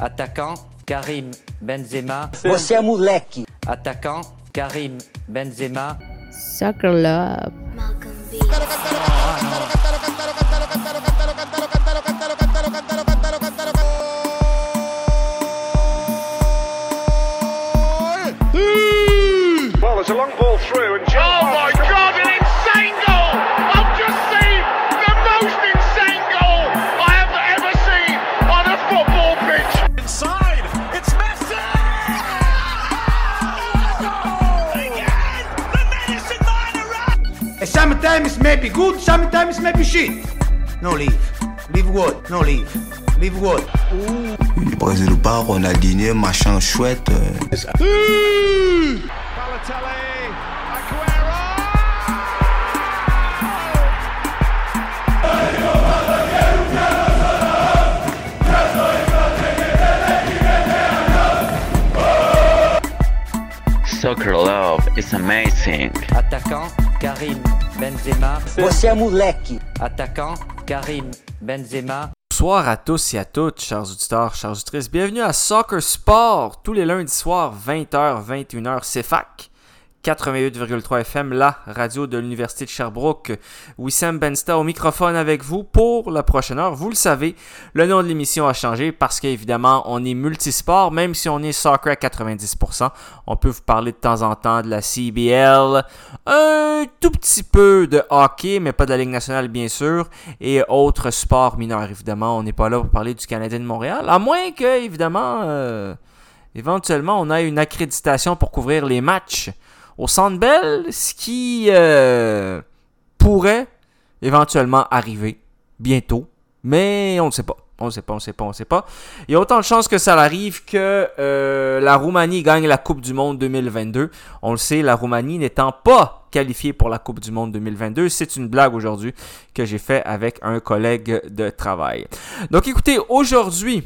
Attaquant, Karim Benzema. Você é moleque. Attaquant, Karim Benzema. Soccer Love. Well, be good, sometimes may be shit. No leave. Leave what? No leave. Leave what? Le Brésil ou pas, Ronaldinho, machin chouette. euh. Soccer Love is amazing. Attaquant, Karim Benzema. Você é moleque. Attaquant, Karim Benzema. Bonsoir à tous et à toutes, chers auditeurs, chers auditrices. Bienvenue à Soccer Sport, tous les lundis soirs, 20h, 21h, CFAC. 88,3 FM, la radio de l'Université de Sherbrooke. Wissam Bensta au microphone avec vous pour la prochaine heure. Vous le savez, le nom de l'émission a changé parce qu'évidemment, on est multisport, même si on est soccer à 90%. On peut vous parler de temps en temps de la CBL, un tout petit peu de hockey, mais pas de la Ligue nationale, bien sûr, et autres sports mineurs, évidemment. On n'est pas là pour parler du Canadien de Montréal, à moins que, évidemment, euh, éventuellement, on ait une accréditation pour couvrir les matchs au Centre Bell, ce qui euh, pourrait éventuellement arriver bientôt, mais on ne sait pas. On ne sait pas, on ne sait pas, on ne sait pas. Il y a autant de chances que ça arrive que euh, la Roumanie gagne la Coupe du Monde 2022. On le sait, la Roumanie n'étant pas qualifiée pour la Coupe du Monde 2022. C'est une blague aujourd'hui que j'ai fait avec un collègue de travail. Donc écoutez, aujourd'hui,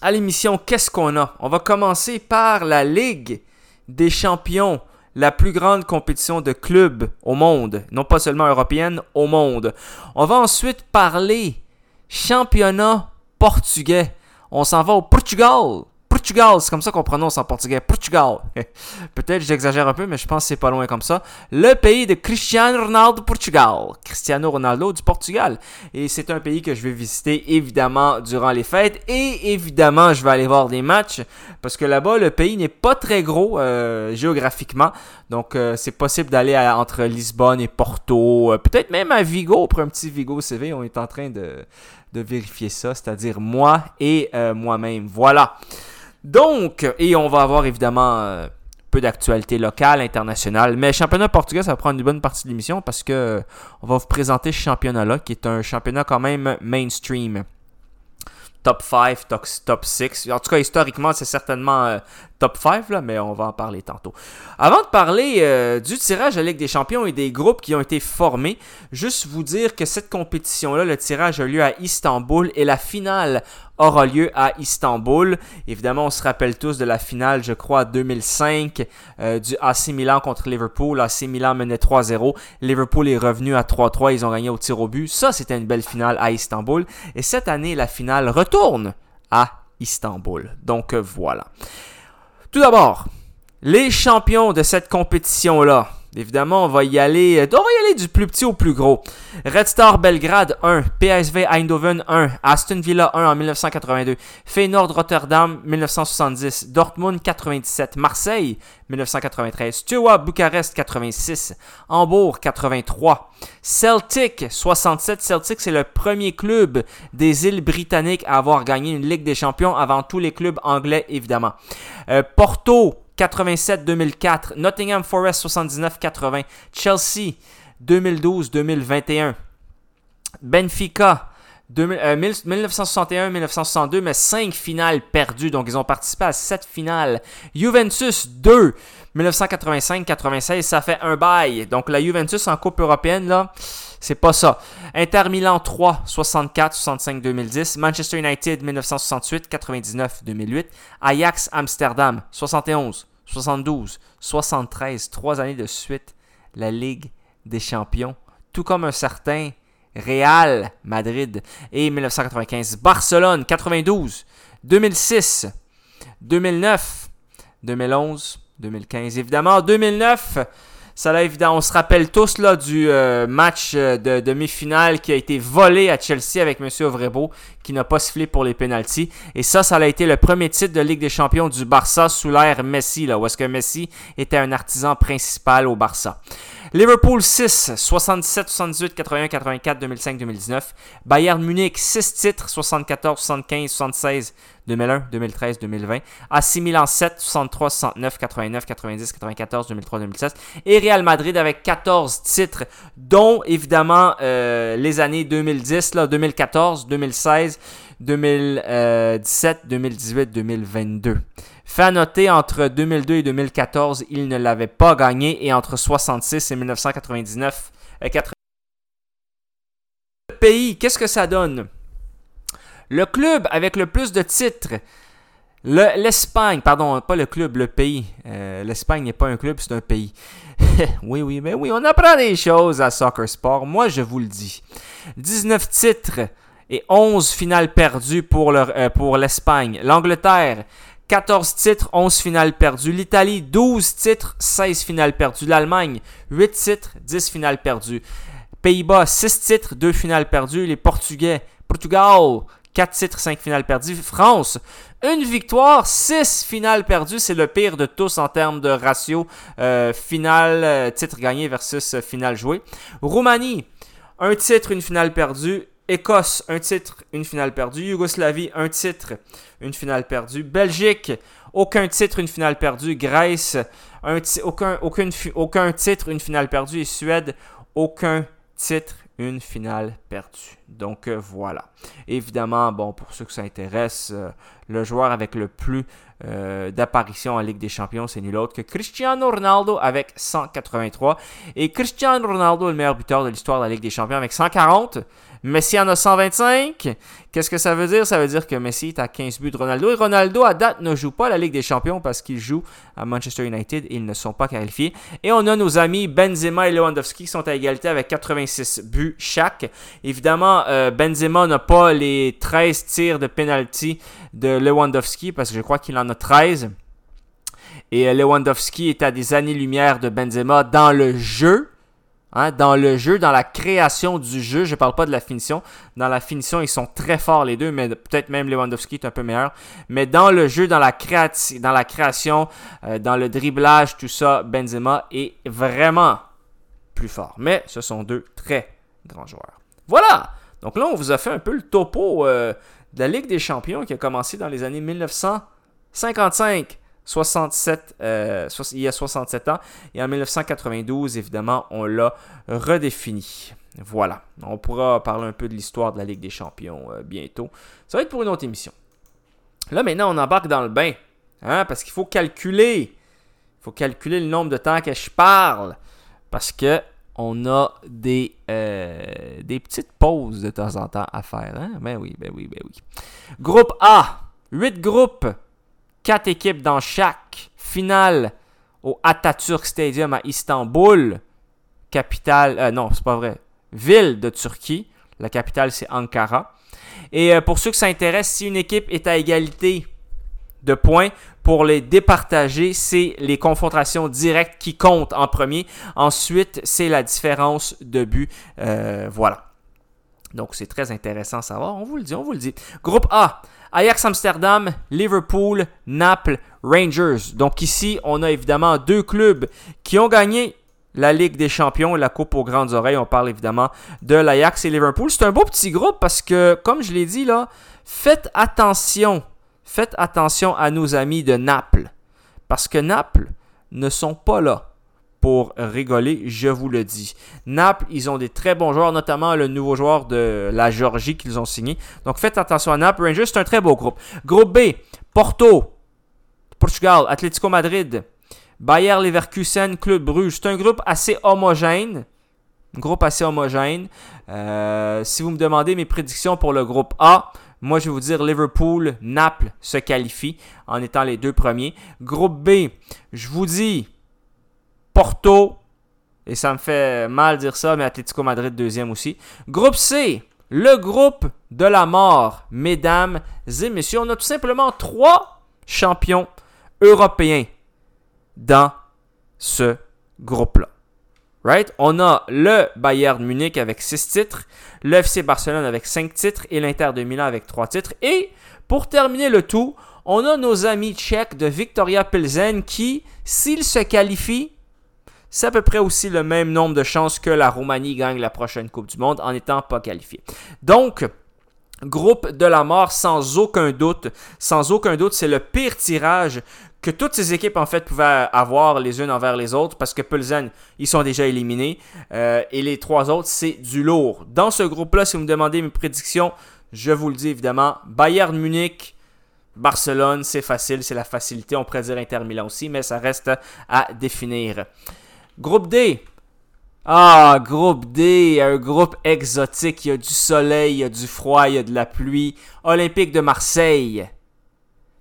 à l'émission, qu'est-ce qu'on a? On va commencer par la Ligue des champions la plus grande compétition de clubs au monde, non pas seulement européenne, au monde. On va ensuite parler championnat portugais. On s'en va au Portugal. Portugal, c'est comme ça qu'on prononce en portugais. Portugal. Peut-être j'exagère un peu, mais je pense que c'est pas loin comme ça. Le pays de Cristiano Ronaldo Portugal. Cristiano Ronaldo du Portugal. Et c'est un pays que je vais visiter évidemment durant les fêtes. Et évidemment, je vais aller voir des matchs. Parce que là-bas, le pays n'est pas très gros euh, géographiquement. Donc, euh, c'est possible d'aller entre Lisbonne et Porto. euh, Peut-être même à Vigo pour un petit Vigo CV. On est en train de, vérifier ça. C'est-à-dire moi et moi-même. Voilà. Donc, et on va avoir évidemment euh, peu d'actualité locale, internationale. Mais championnat portugais, ça va prendre une bonne partie de l'émission parce que euh, on va vous présenter ce championnat-là, qui est un championnat quand même mainstream. Top 5, top, top 6. En tout cas, historiquement, c'est certainement euh, top 5, là, mais on va en parler tantôt. Avant de parler euh, du tirage la Ligue des Champions et des groupes qui ont été formés, juste vous dire que cette compétition-là, le tirage a lieu à Istanbul et la finale aura lieu à Istanbul. Évidemment, on se rappelle tous de la finale, je crois, 2005 euh, du AC Milan contre Liverpool. AC Milan menait 3-0. Liverpool est revenu à 3-3. Ils ont gagné au tir au but. Ça, c'était une belle finale à Istanbul. Et cette année, la finale retourne à Istanbul. Donc euh, voilà. Tout d'abord, les champions de cette compétition-là. Évidemment, on va y aller, on va y aller du plus petit au plus gros. Red Star Belgrade 1, PSV Eindhoven 1, Aston Villa 1 en 1982, Feyenoord Rotterdam 1970, Dortmund 97, Marseille 1993, Steaua Bucarest 86, Hambourg 83, Celtic 67. Celtic, c'est le premier club des îles britanniques à avoir gagné une Ligue des Champions avant tous les clubs anglais, évidemment. Euh, Porto 87-2004, Nottingham Forest 79-80, Chelsea 2012-2021, Benfica 2000 euh, 1961-1962, mais 5 finales perdues, donc ils ont participé à 7 finales. Juventus 2, 1985-96, ça fait un bail. Donc la Juventus en Coupe européenne, là, c'est pas ça. Inter Milan 3, 64, 65, 2010. Manchester United 1968, 99, 2008. Ajax Amsterdam 71, 72, 73, 3 années de suite. La Ligue des Champions. Tout comme un certain Real Madrid. Et 1995, Barcelone 92. 2006, 2009, 2011, 2015. Évidemment, en 2009, ça là, évidemment, on se rappelle tous là, du euh, match euh, de demi-finale qui a été volé à Chelsea avec M. Ovrebo, qui n'a pas sifflé pour les pénalties. Et ça, ça a été le premier titre de Ligue des Champions du Barça sous l'ère Messi, là, où est-ce que Messi était un artisan principal au Barça. Liverpool 6, 77, 78, 81, 84, 2005, 2019. Bayern Munich 6 titres, 74, 75, 76, 2001, 2013, 2020. AC Milan 7, 63, 69, 89, 90, 94, 2003, 2016. Et Real Madrid avec 14 titres, dont évidemment euh, les années 2010, là, 2014, 2016, 2017, 2018, 2022. Fait à noter, entre 2002 et 2014, il ne l'avait pas gagné et entre 66 et 1999, euh, 80... pays, qu'est-ce que ça donne? Le club avec le plus de titres, le- l'Espagne, pardon, pas le club, le pays. Euh, L'Espagne n'est pas un club, c'est un pays. oui, oui, mais oui, on apprend des choses à Soccer Sport. Moi, je vous le dis. 19 titres et 11 finales perdues pour le- euh, pour l'Espagne. L'Angleterre, 14 titres, 11 finales perdues. L'Italie, 12 titres, 16 finales perdues. L'Allemagne, 8 titres, 10 finales perdues. Pays-Bas, 6 titres, 2 finales perdues. Les Portugais, Portugal, 4 titres, 5 finales perdues. France, une victoire, 6 finales perdues. C'est le pire de tous en termes de ratio euh, finale, euh, titre gagné versus euh, finale jouée. Roumanie, un titre, une finale perdue. Écosse, un titre, une finale perdue. Yougoslavie, un titre, une finale perdue. Belgique, aucun titre, une finale perdue. Grèce, aucun titre, une finale perdue. Et Suède, aucun titre, une finale perdue. Donc euh, voilà. Évidemment, bon, pour ceux que ça intéresse, euh, le joueur avec le plus euh, d'apparitions en Ligue des Champions, c'est nul autre que Cristiano Ronaldo avec 183. Et Cristiano Ronaldo est le meilleur buteur de l'histoire de la Ligue des Champions avec 140. Messi en a 125. Qu'est-ce que ça veut dire? Ça veut dire que Messi est à 15 buts de Ronaldo. Et Ronaldo, à date, ne joue pas la Ligue des Champions parce qu'il joue à Manchester United ils ne sont pas qualifiés. Et on a nos amis Benzema et Lewandowski qui sont à égalité avec 86 buts chaque. Évidemment, euh, Benzema n'a pas les 13 tirs de penalty de Lewandowski parce que je crois qu'il en a 13. Et euh, Lewandowski est à des années-lumière de Benzema dans le jeu. Hein, dans le jeu, dans la création du jeu, je ne parle pas de la finition. Dans la finition, ils sont très forts les deux, mais peut-être même Lewandowski est un peu meilleur. Mais dans le jeu, dans la, dans la création, euh, dans le dribblage, tout ça, Benzema est vraiment plus fort. Mais ce sont deux très grands joueurs. Voilà! Donc là, on vous a fait un peu le topo euh, de la Ligue des Champions qui a commencé dans les années 1955. 67, euh, il y a 67 ans. Et en 1992, évidemment, on l'a redéfini. Voilà. On pourra parler un peu de l'histoire de la Ligue des Champions euh, bientôt. Ça va être pour une autre émission. Là, maintenant, on embarque dans le bain. Hein, parce qu'il faut calculer. Il faut calculer le nombre de temps que je parle. Parce que on a des, euh, des petites pauses de temps en temps à faire. Hein? Ben oui, ben oui, ben oui. Groupe A. 8 groupes. 4 équipes dans chaque. Finale au Atatürk Stadium à Istanbul. Capitale. euh, non, c'est pas vrai. Ville de Turquie. La capitale, c'est Ankara. Et euh, pour ceux que ça intéresse, si une équipe est à égalité de points, pour les départager, c'est les confrontations directes qui comptent en premier. Ensuite, c'est la différence de but. Euh, voilà. Donc, c'est très intéressant à savoir. On vous le dit, on vous le dit. Groupe A. Ajax Amsterdam, Liverpool, Naples, Rangers. Donc ici, on a évidemment deux clubs qui ont gagné la Ligue des Champions la Coupe aux grandes oreilles. On parle évidemment de l'Ajax et Liverpool. C'est un beau petit groupe parce que, comme je l'ai dit là, faites attention. Faites attention à nos amis de Naples. Parce que Naples ne sont pas là pour rigoler, je vous le dis. Naples, ils ont des très bons joueurs, notamment le nouveau joueur de la Géorgie qu'ils ont signé. Donc faites attention à Naples. Rangers, c'est un très beau groupe. Groupe B, Porto, Portugal, Atlético Madrid, Bayer Leverkusen, Club Bruges. C'est un groupe assez homogène. Groupe assez homogène. Euh, si vous me demandez mes prédictions pour le groupe A, moi je vais vous dire Liverpool, Naples se qualifient en étant les deux premiers. Groupe B, je vous dis Porto, et ça me fait mal dire ça, mais Atlético Madrid deuxième aussi. Groupe C, le groupe de la mort, mesdames et messieurs. On a tout simplement trois champions européens dans ce groupe-là. Right? On a le Bayern Munich avec 6 titres, le FC Barcelone avec 5 titres et l'Inter de Milan avec 3 titres. Et pour terminer le tout, on a nos amis tchèques de Victoria Pilsen qui, s'ils se qualifient, c'est à peu près aussi le même nombre de chances que la Roumanie gagne la prochaine Coupe du Monde en n'étant pas qualifiée. Donc, groupe de la mort sans aucun doute. Sans aucun doute, c'est le pire tirage que toutes ces équipes en fait pouvaient avoir les unes envers les autres parce que Pulsen, ils sont déjà éliminés euh, et les trois autres, c'est du lourd. Dans ce groupe-là, si vous me demandez mes prédictions, je vous le dis évidemment, Bayern Munich, Barcelone, c'est facile, c'est la facilité. On pourrait dire Inter Milan aussi, mais ça reste à définir. Groupe D. Ah, groupe D, un groupe exotique. Il y a du soleil, il y a du froid, y a de la pluie. Olympique de Marseille.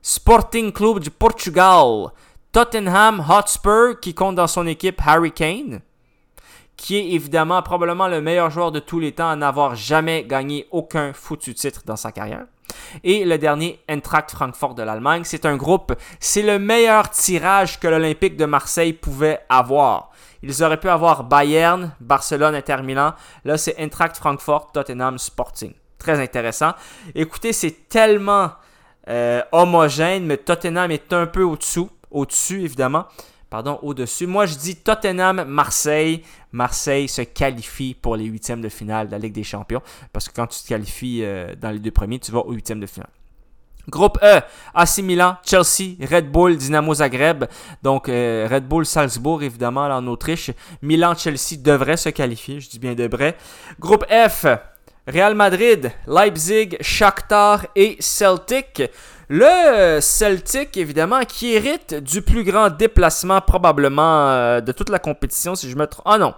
Sporting Club du Portugal. Tottenham Hotspur qui compte dans son équipe Harry Kane qui est évidemment probablement le meilleur joueur de tous les temps à n'avoir jamais gagné aucun foutu titre dans sa carrière. Et le dernier, Eintracht Francfort de l'Allemagne. C'est un groupe, c'est le meilleur tirage que l'Olympique de Marseille pouvait avoir. Ils auraient pu avoir Bayern, Barcelone, Inter Milan. Là, c'est Eintracht Francfort, Tottenham, Sporting. Très intéressant. Écoutez, c'est tellement euh, homogène, mais Tottenham est un peu au-dessous. Au-dessus, évidemment pardon, au-dessus. Moi, je dis Tottenham, Marseille. Marseille se qualifie pour les huitièmes de finale de la Ligue des Champions. Parce que quand tu te qualifies euh, dans les deux premiers, tu vas aux huitièmes de finale. Groupe E, AC Milan, Chelsea, Red Bull, Dynamo Zagreb. Donc euh, Red Bull, Salzbourg, évidemment, là, en Autriche. Milan, Chelsea devraient se qualifier, je dis bien de vrai. Groupe F, Real Madrid, Leipzig, Shakhtar et Celtic. Le Celtic, évidemment, qui hérite du plus grand déplacement probablement euh, de toute la compétition, si je me trompe. Ah non,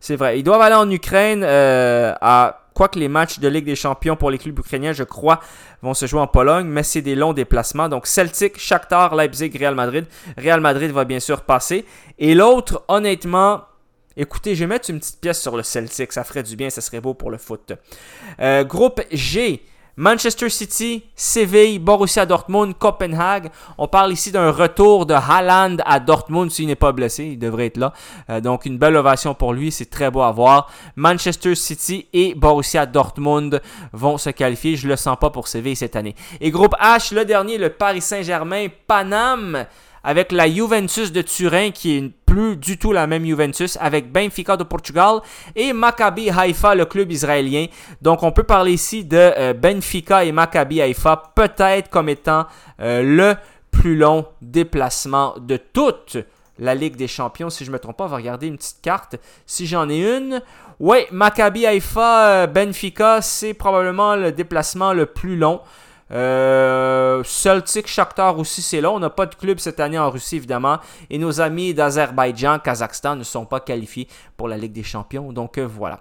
c'est vrai. Ils doivent aller en Ukraine euh, à... Quoique les matchs de Ligue des Champions pour les clubs ukrainiens, je crois, vont se jouer en Pologne, mais c'est des longs déplacements. Donc Celtic, Shakhtar, Leipzig, Real Madrid. Real Madrid va bien sûr passer. Et l'autre, honnêtement, Écoutez, je vais mettre une petite pièce sur le Celtic, ça ferait du bien, ça serait beau pour le foot. Euh, groupe G, Manchester City, Séville, Borussia Dortmund, Copenhague. On parle ici d'un retour de Haaland à Dortmund s'il n'est pas blessé. Il devrait être là. Euh, donc une belle ovation pour lui. C'est très beau à voir. Manchester City et Borussia Dortmund vont se qualifier. Je le sens pas pour Séville cette année. Et groupe H, le dernier, le Paris Saint-Germain, Paname avec la Juventus de Turin qui est plus du tout la même Juventus, avec Benfica de Portugal et Maccabi Haïfa, le club israélien. Donc on peut parler ici de euh, Benfica et Maccabi Haïfa peut-être comme étant euh, le plus long déplacement de toute la Ligue des Champions. Si je ne me trompe pas, on va regarder une petite carte. Si j'en ai une. Oui, Maccabi Haïfa, euh, Benfica, c'est probablement le déplacement le plus long. Euh, Celtic, Shakhtar aussi, c'est là. On n'a pas de club cette année en Russie, évidemment. Et nos amis d'Azerbaïdjan, Kazakhstan ne sont pas qualifiés pour la Ligue des Champions. Donc euh, voilà.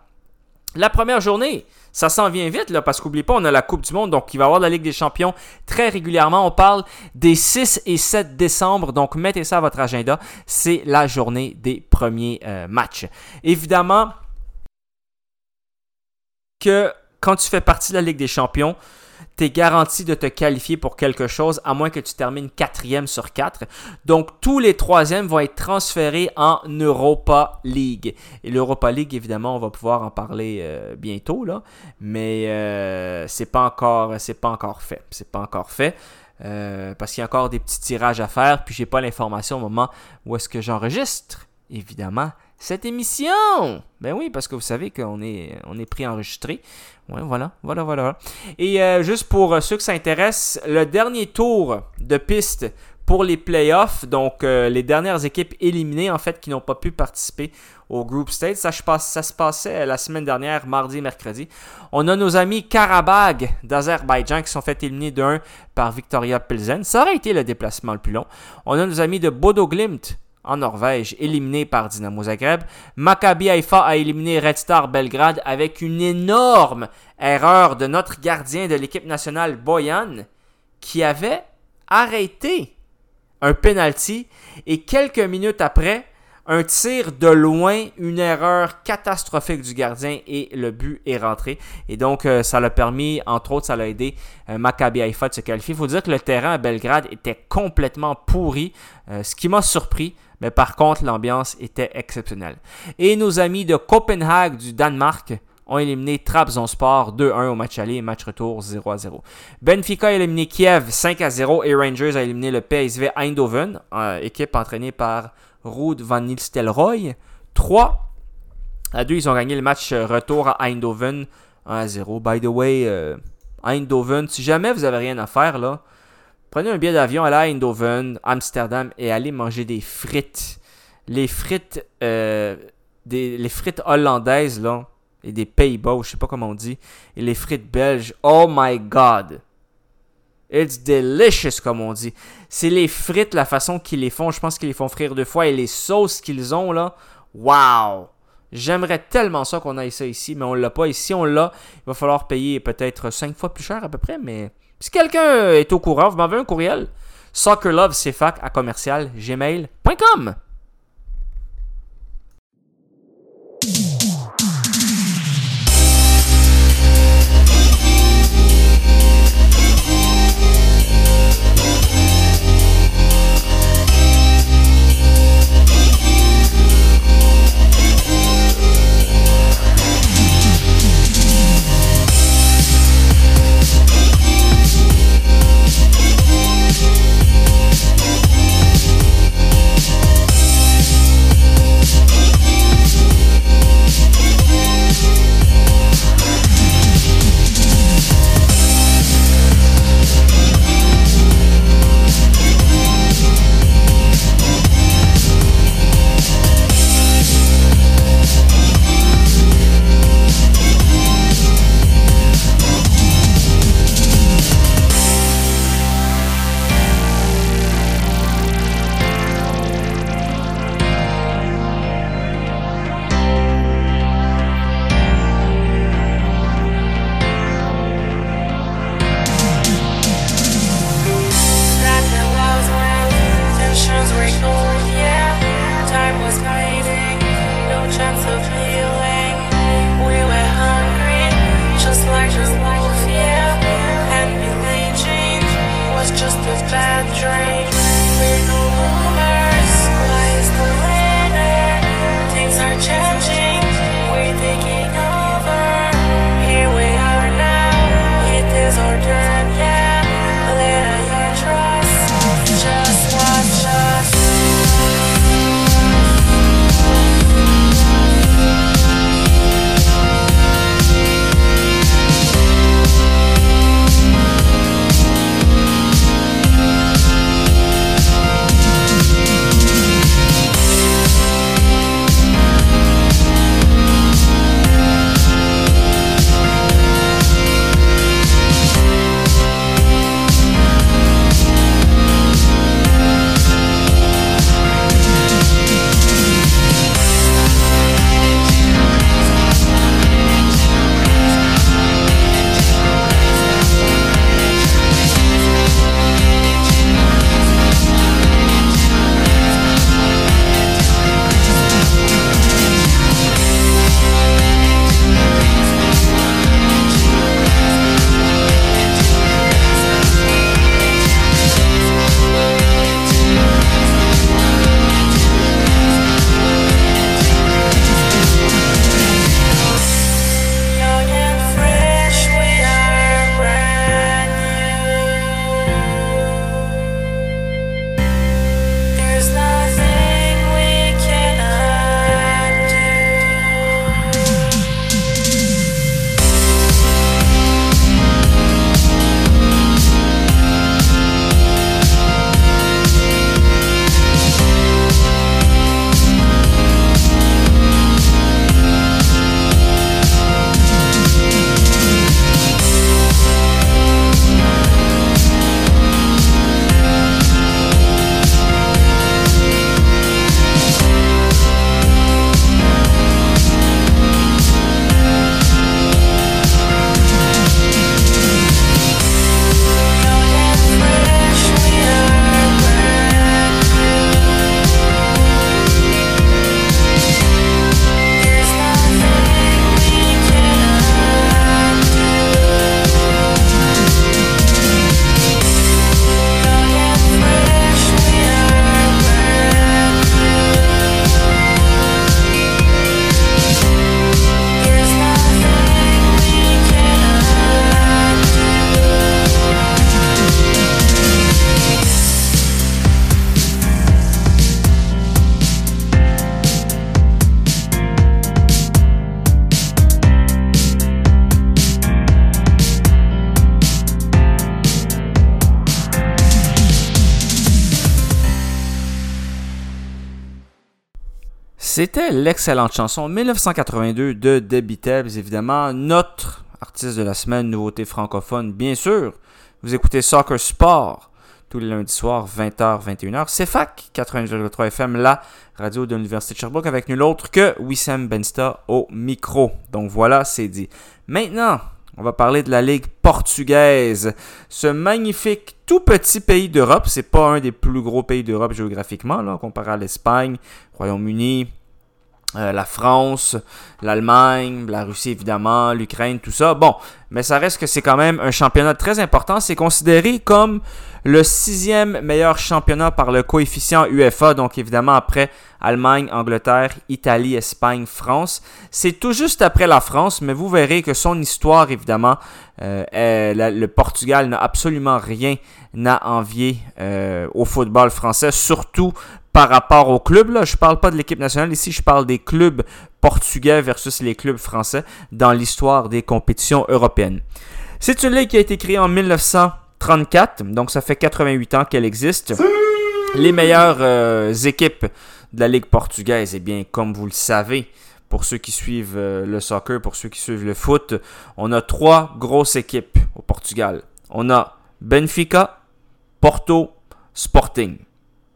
La première journée, ça s'en vient vite, là, parce qu'oublie pas, on a la Coupe du Monde, donc il va y avoir la Ligue des Champions très régulièrement. On parle des 6 et 7 décembre, donc mettez ça à votre agenda. C'est la journée des premiers euh, matchs. Évidemment que quand tu fais partie de la Ligue des Champions, tu es garanti de te qualifier pour quelque chose à moins que tu termines quatrième sur quatre. Donc tous les troisièmes vont être transférés en Europa League. Et l'Europa League, évidemment, on va pouvoir en parler euh, bientôt, là. Mais euh, c'est pas encore, c'est pas encore fait. C'est pas encore fait. Euh, parce qu'il y a encore des petits tirages à faire, puis j'ai pas l'information au moment où est-ce que j'enregistre. Évidemment, cette émission. Ben oui, parce que vous savez qu'on est, on est pris enregistré. Ouais, voilà, voilà, voilà. Et euh, juste pour euh, ceux qui s'intéressent, le dernier tour de piste pour les playoffs, donc euh, les dernières équipes éliminées en fait qui n'ont pas pu participer au group stage, ça, ça se passait la semaine dernière, mardi mercredi. On a nos amis Karabag d'Azerbaïdjan qui sont fait éliminer d'un par Victoria Pilsen. Ça aurait été le déplacement le plus long. On a nos amis de Bodo Glimt en Norvège, éliminé par Dynamo Zagreb. Maccabi Haifa a éliminé Red Star Belgrade avec une énorme erreur de notre gardien de l'équipe nationale Boyan qui avait arrêté un penalty et quelques minutes après, Un tir de loin, une erreur catastrophique du gardien et le but est rentré. Et donc, euh, ça l'a permis, entre autres, ça l'a aidé euh, Maccabi Haïfa de se qualifier. Il faut dire que le terrain à Belgrade était complètement pourri, euh, ce qui m'a surpris. Mais par contre, l'ambiance était exceptionnelle. Et nos amis de Copenhague du Danemark ont éliminé Trabzonspor 2-1 au match aller et match retour 0-0. Benfica a éliminé Kiev 5-0 et Rangers a éliminé le PSV Eindhoven, équipe entraînée par Ruud van Nistelrooy. 3 à 2, ils ont gagné le match euh, retour à Eindhoven 1 à 0. By the way, euh, Eindhoven, si jamais vous avez rien à faire, là, prenez un billet d'avion, allez à Eindhoven, Amsterdam et allez manger des frites. Les frites, euh, les frites hollandaises, là, et des Pays-Bas, je sais pas comment on dit, et les frites belges. Oh my god! It's delicious, comme on dit. C'est les frites, la façon qu'ils les font. Je pense qu'ils les font frire deux fois. Et les sauces qu'ils ont, là. Wow! J'aimerais tellement ça qu'on ait ça ici, mais on l'a pas. Ici, on l'a. Il va falloir payer peut-être 5 fois plus cher à peu près. Mais si quelqu'un est au courant, vous m'envoyez un courriel. Soccerlovecfac à commercial gmail.com. l'excellente chanson 1982 de Debbie Tebbs, évidemment, notre artiste de la semaine, nouveauté francophone, bien sûr. Vous écoutez Soccer Sport tous les lundis soirs, 20h, 21h. C'est FAC, 80,3 FM, la radio de l'Université de Sherbrooke, avec nul autre que Wissam Bensta au micro. Donc voilà, c'est dit. Maintenant, on va parler de la Ligue portugaise. Ce magnifique tout petit pays d'Europe, c'est pas un des plus gros pays d'Europe géographiquement, là, comparé à l'Espagne, Royaume-Uni, euh, la France, l'Allemagne, la Russie évidemment, l'Ukraine, tout ça. Bon, mais ça reste que c'est quand même un championnat très important. C'est considéré comme le sixième meilleur championnat par le coefficient UEFA, donc évidemment après Allemagne, Angleterre, Italie, Espagne, France. C'est tout juste après la France, mais vous verrez que son histoire, évidemment, euh, le Portugal n'a absolument rien à envier euh, au football français, surtout par rapport au club. Là. Je ne parle pas de l'équipe nationale ici, je parle des clubs portugais versus les clubs français dans l'histoire des compétitions européennes. C'est une ligue qui a été créée en 1934, donc ça fait 88 ans qu'elle existe. Les meilleures euh, équipes de la ligue portugaise, eh bien, comme vous le savez, pour ceux qui suivent euh, le soccer, pour ceux qui suivent le foot, on a trois grosses équipes au Portugal. On a Benfica, Porto, Sporting.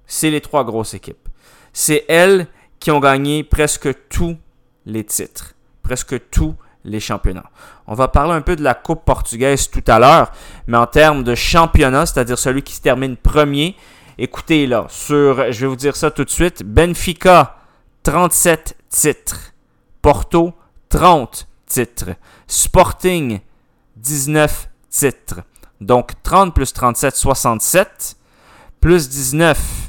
C'est les trois grosses équipes. C'est elles qui ont gagné presque tous les titres, presque tous les championnats. On va parler un peu de la Coupe portugaise tout à l'heure, mais en termes de championnat, c'est-à-dire celui qui se termine premier, écoutez là, sur, je vais vous dire ça tout de suite, Benfica, 37 titres. Porto, 30 titres. Sporting, 19 titres. Donc 30 plus 37, 67. Plus 19,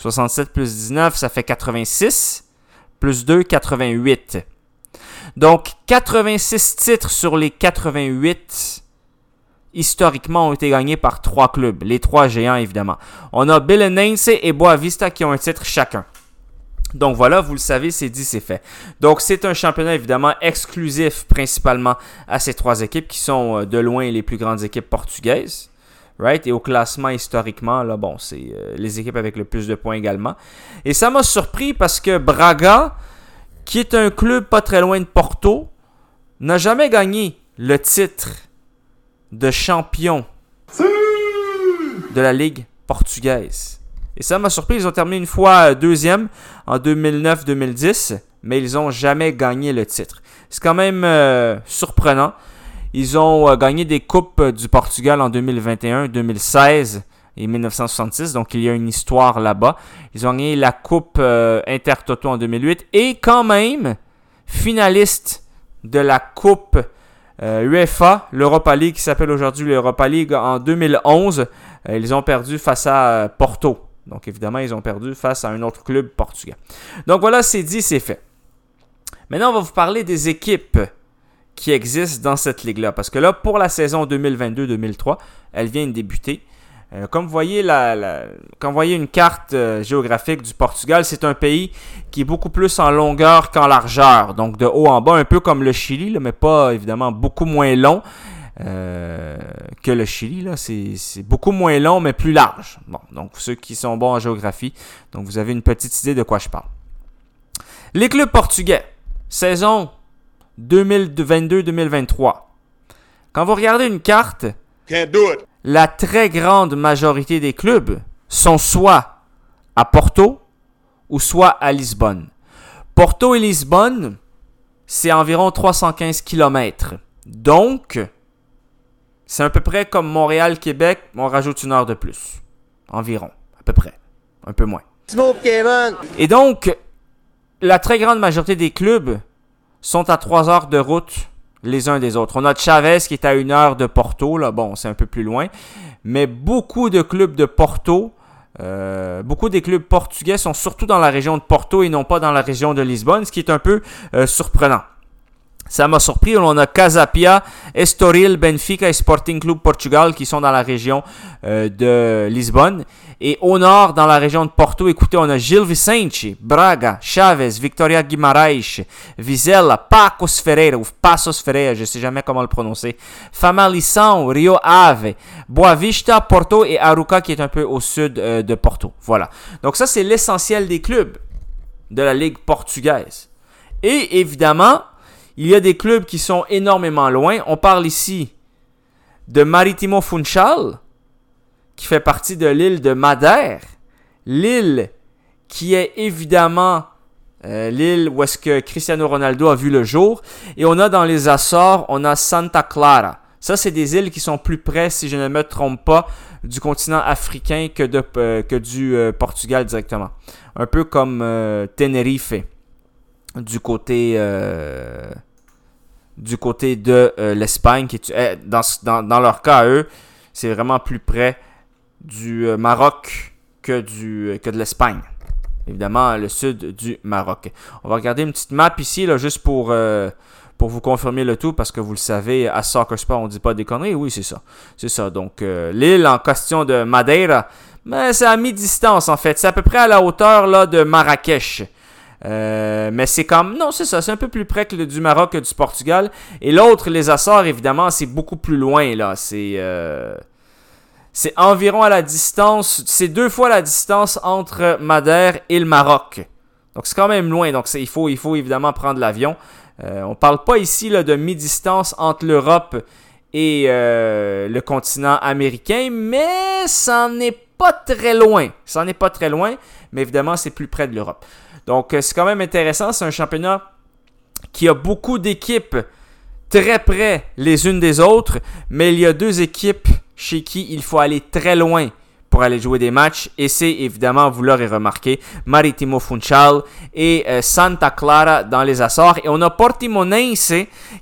67 plus 19, ça fait 86. Plus 2, 88. Donc, 86 titres sur les 88 historiquement ont été gagnés par trois clubs, les trois géants évidemment. On a Belenense et Boavista qui ont un titre chacun. Donc voilà, vous le savez, c'est dit, c'est fait. Donc c'est un championnat évidemment exclusif principalement à ces trois équipes qui sont euh, de loin les plus grandes équipes portugaises. Et au classement historiquement, là, bon, c'est euh, les équipes avec le plus de points également. Et ça m'a surpris parce que Braga, qui est un club pas très loin de Porto, n'a jamais gagné le titre de champion de la Ligue portugaise. Et ça m'a surpris, ils ont terminé une fois deuxième en 2009-2010, mais ils n'ont jamais gagné le titre. C'est quand même euh, surprenant. Ils ont euh, gagné des coupes du Portugal en 2021, 2016 et 1966, donc il y a une histoire là-bas. Ils ont gagné la Coupe euh, Intertoto en 2008 et quand même finaliste de la Coupe euh, UEFA, l'Europa League qui s'appelle aujourd'hui l'Europa League en 2011. ils ont perdu face à Porto. Donc évidemment, ils ont perdu face à un autre club portugais. Donc voilà, c'est dit, c'est fait. Maintenant, on va vous parler des équipes qui existe dans cette ligue-là. Parce que là, pour la saison 2022-2003, elle vient de débuter. Euh, comme vous voyez, la, quand vous voyez une carte euh, géographique du Portugal, c'est un pays qui est beaucoup plus en longueur qu'en largeur. Donc de haut en bas, un peu comme le Chili, mais pas évidemment beaucoup moins long euh, que le Chili. C'est beaucoup moins long, mais plus large. Bon, donc ceux qui sont bons en géographie, donc vous avez une petite idée de quoi je parle. Les clubs portugais, saison 2022-2023. Quand vous regardez une carte, la très grande majorité des clubs sont soit à Porto ou soit à Lisbonne. Porto et Lisbonne, c'est environ 315 km. Donc, c'est à peu près comme Montréal-Québec, on rajoute une heure de plus. Environ, à peu près. Un peu moins. Et donc, la très grande majorité des clubs sont à 3 heures de route les uns des autres. On a Chavez qui est à une heure de Porto, là, bon, c'est un peu plus loin, mais beaucoup de clubs de Porto, euh, beaucoup des clubs portugais sont surtout dans la région de Porto et non pas dans la région de Lisbonne, ce qui est un peu euh, surprenant. Ça m'a surpris. On a Casapia, Estoril, Benfica et Sporting Club Portugal qui sont dans la région euh, de Lisbonne. Et au nord, dans la région de Porto, écoutez, on a Gil Vicente, Braga, Chaves, Victoria Guimarães, Vizela, Pacos Ferreira, ou Passos Ferreira, je ne sais jamais comment le prononcer, Famalicão, Rio Ave, Boavista, Porto et Aruca qui est un peu au sud euh, de Porto. Voilà. Donc ça, c'est l'essentiel des clubs. de la Ligue portugaise. Et évidemment, il y a des clubs qui sont énormément loin. On parle ici de Maritimo Funchal, qui fait partie de l'île de Madère. L'île qui est évidemment euh, l'île où est-ce que Cristiano Ronaldo a vu le jour. Et on a dans les Açores, on a Santa Clara. Ça, c'est des îles qui sont plus près, si je ne me trompe pas, du continent africain que, euh, du euh, Portugal directement. Un peu comme Tenerife, du côté, du côté de l'Espagne. Qui est, dans, dans, dans, leur cas, eux, c'est vraiment plus près du Maroc que, du, que de l'Espagne évidemment le sud du Maroc. On va regarder une petite map ici, là, juste pour, euh, pour vous confirmer le tout, parce que vous le savez, à Soccer Sport, on ne dit pas des conneries. Oui, c'est ça. C'est ça. Donc, euh, l'île en question de Madeira, mais c'est à mi-distance, en fait. C'est à peu près à la hauteur là, de Marrakech. Euh, mais c'est comme. Non, c'est ça. C'est un peu plus près que le, du Maroc que du Portugal. Et l'autre, les Açores, évidemment, c'est beaucoup plus loin. là. C'est c'est environ à la distance, c'est deux fois la distance entre Madère et le Maroc. Donc c'est quand même loin, donc il faut, évidemment prendre l'avion. Euh, on ne parle pas ici là, de mi-distance entre l'Europe et euh, le continent américain, mais ça n'est pas très loin. Ça n'est pas très loin, mais évidemment c'est plus près de l'Europe. Donc euh, c'est quand même intéressant, c'est un championnat qui a beaucoup d'équipes très près les unes des autres, mais il y a deux équipes chez qui il faut aller très loin pour aller jouer des matchs. Et c'est évidemment, vous l'aurez remarqué, Maritimo Funchal et euh, Santa Clara dans les Açores. Et on a Portimonense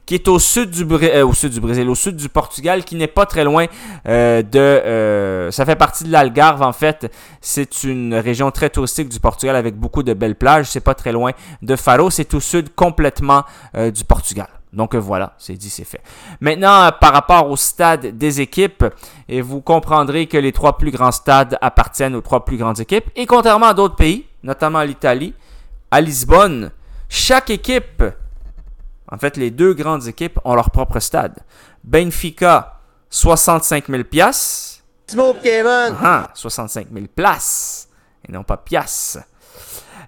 qui est au sud du, euh, au sud du Brésil, au sud du Portugal, qui n'est pas très loin euh, de... ça fait partie de l'Algarve en fait. C'est une région très touristique du Portugal avec beaucoup de belles plages. C'est pas très loin de Faro. C'est au sud complètement du Portugal. Donc euh, voilà, c'est dit, c'est fait. Maintenant, euh, par rapport au stade des équipes, et vous comprendrez que les trois plus grands stades appartiennent aux trois plus grandes équipes. Et contrairement à d'autres pays, notamment l'Italie, à Lisbonne, chaque équipe, en fait les deux grandes équipes, ont leur propre stade. Benfica, 65 000 piastres. Ah, 65 000 places, et non pas piastres.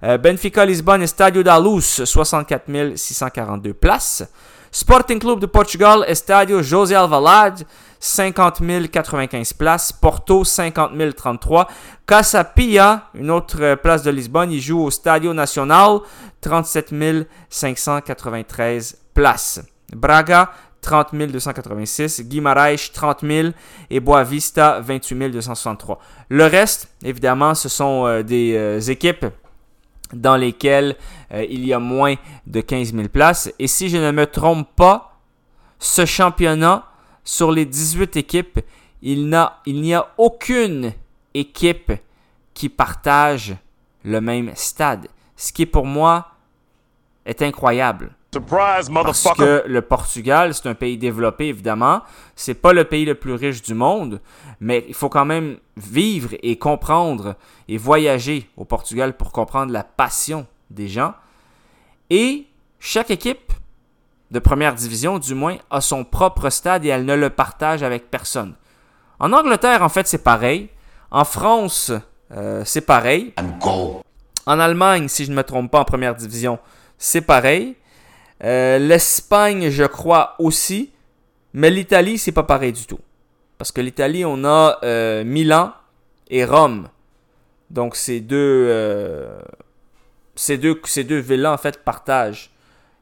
Euh, Benfica Lisbonne, Estádio da Luz, 64 642 places. Sporting Club de Portugal, Estádio José Alvalade, 50 095 places. Porto, 50 033. Casa Pia, une autre euh, place de Lisbonne, il joue au Stadio Nacional, 37 593 places. Braga, 30 286, Guimarães 30 000 et Boavista 28 263. Le reste, évidemment, ce sont euh, des équipes dans lesquels euh, il y a moins de 15 000 places. Et si je ne me trompe pas, ce championnat, sur les 18 équipes, il n'y a aucune équipe qui partage le même stade. Ce qui pour moi est incroyable. Parce que le Portugal, c'est un pays développé, évidemment. C'est pas le pays le plus riche du monde, mais il faut quand même vivre et comprendre et voyager au Portugal pour comprendre la passion des gens. Et chaque équipe de première division, du moins, a son propre stade et elle ne le partage avec personne. En Angleterre, en fait, c'est pareil. En France, euh, c'est pareil. En Allemagne, si je ne me trompe pas, en première division, c'est pareil. Euh, L'Espagne, je crois aussi. Mais l'Italie, c'est pas pareil du tout. Parce que l'Italie, on a euh, Milan et Rome. Donc ces deux, euh, ces deux, ces deux villes-là, en fait, partagent.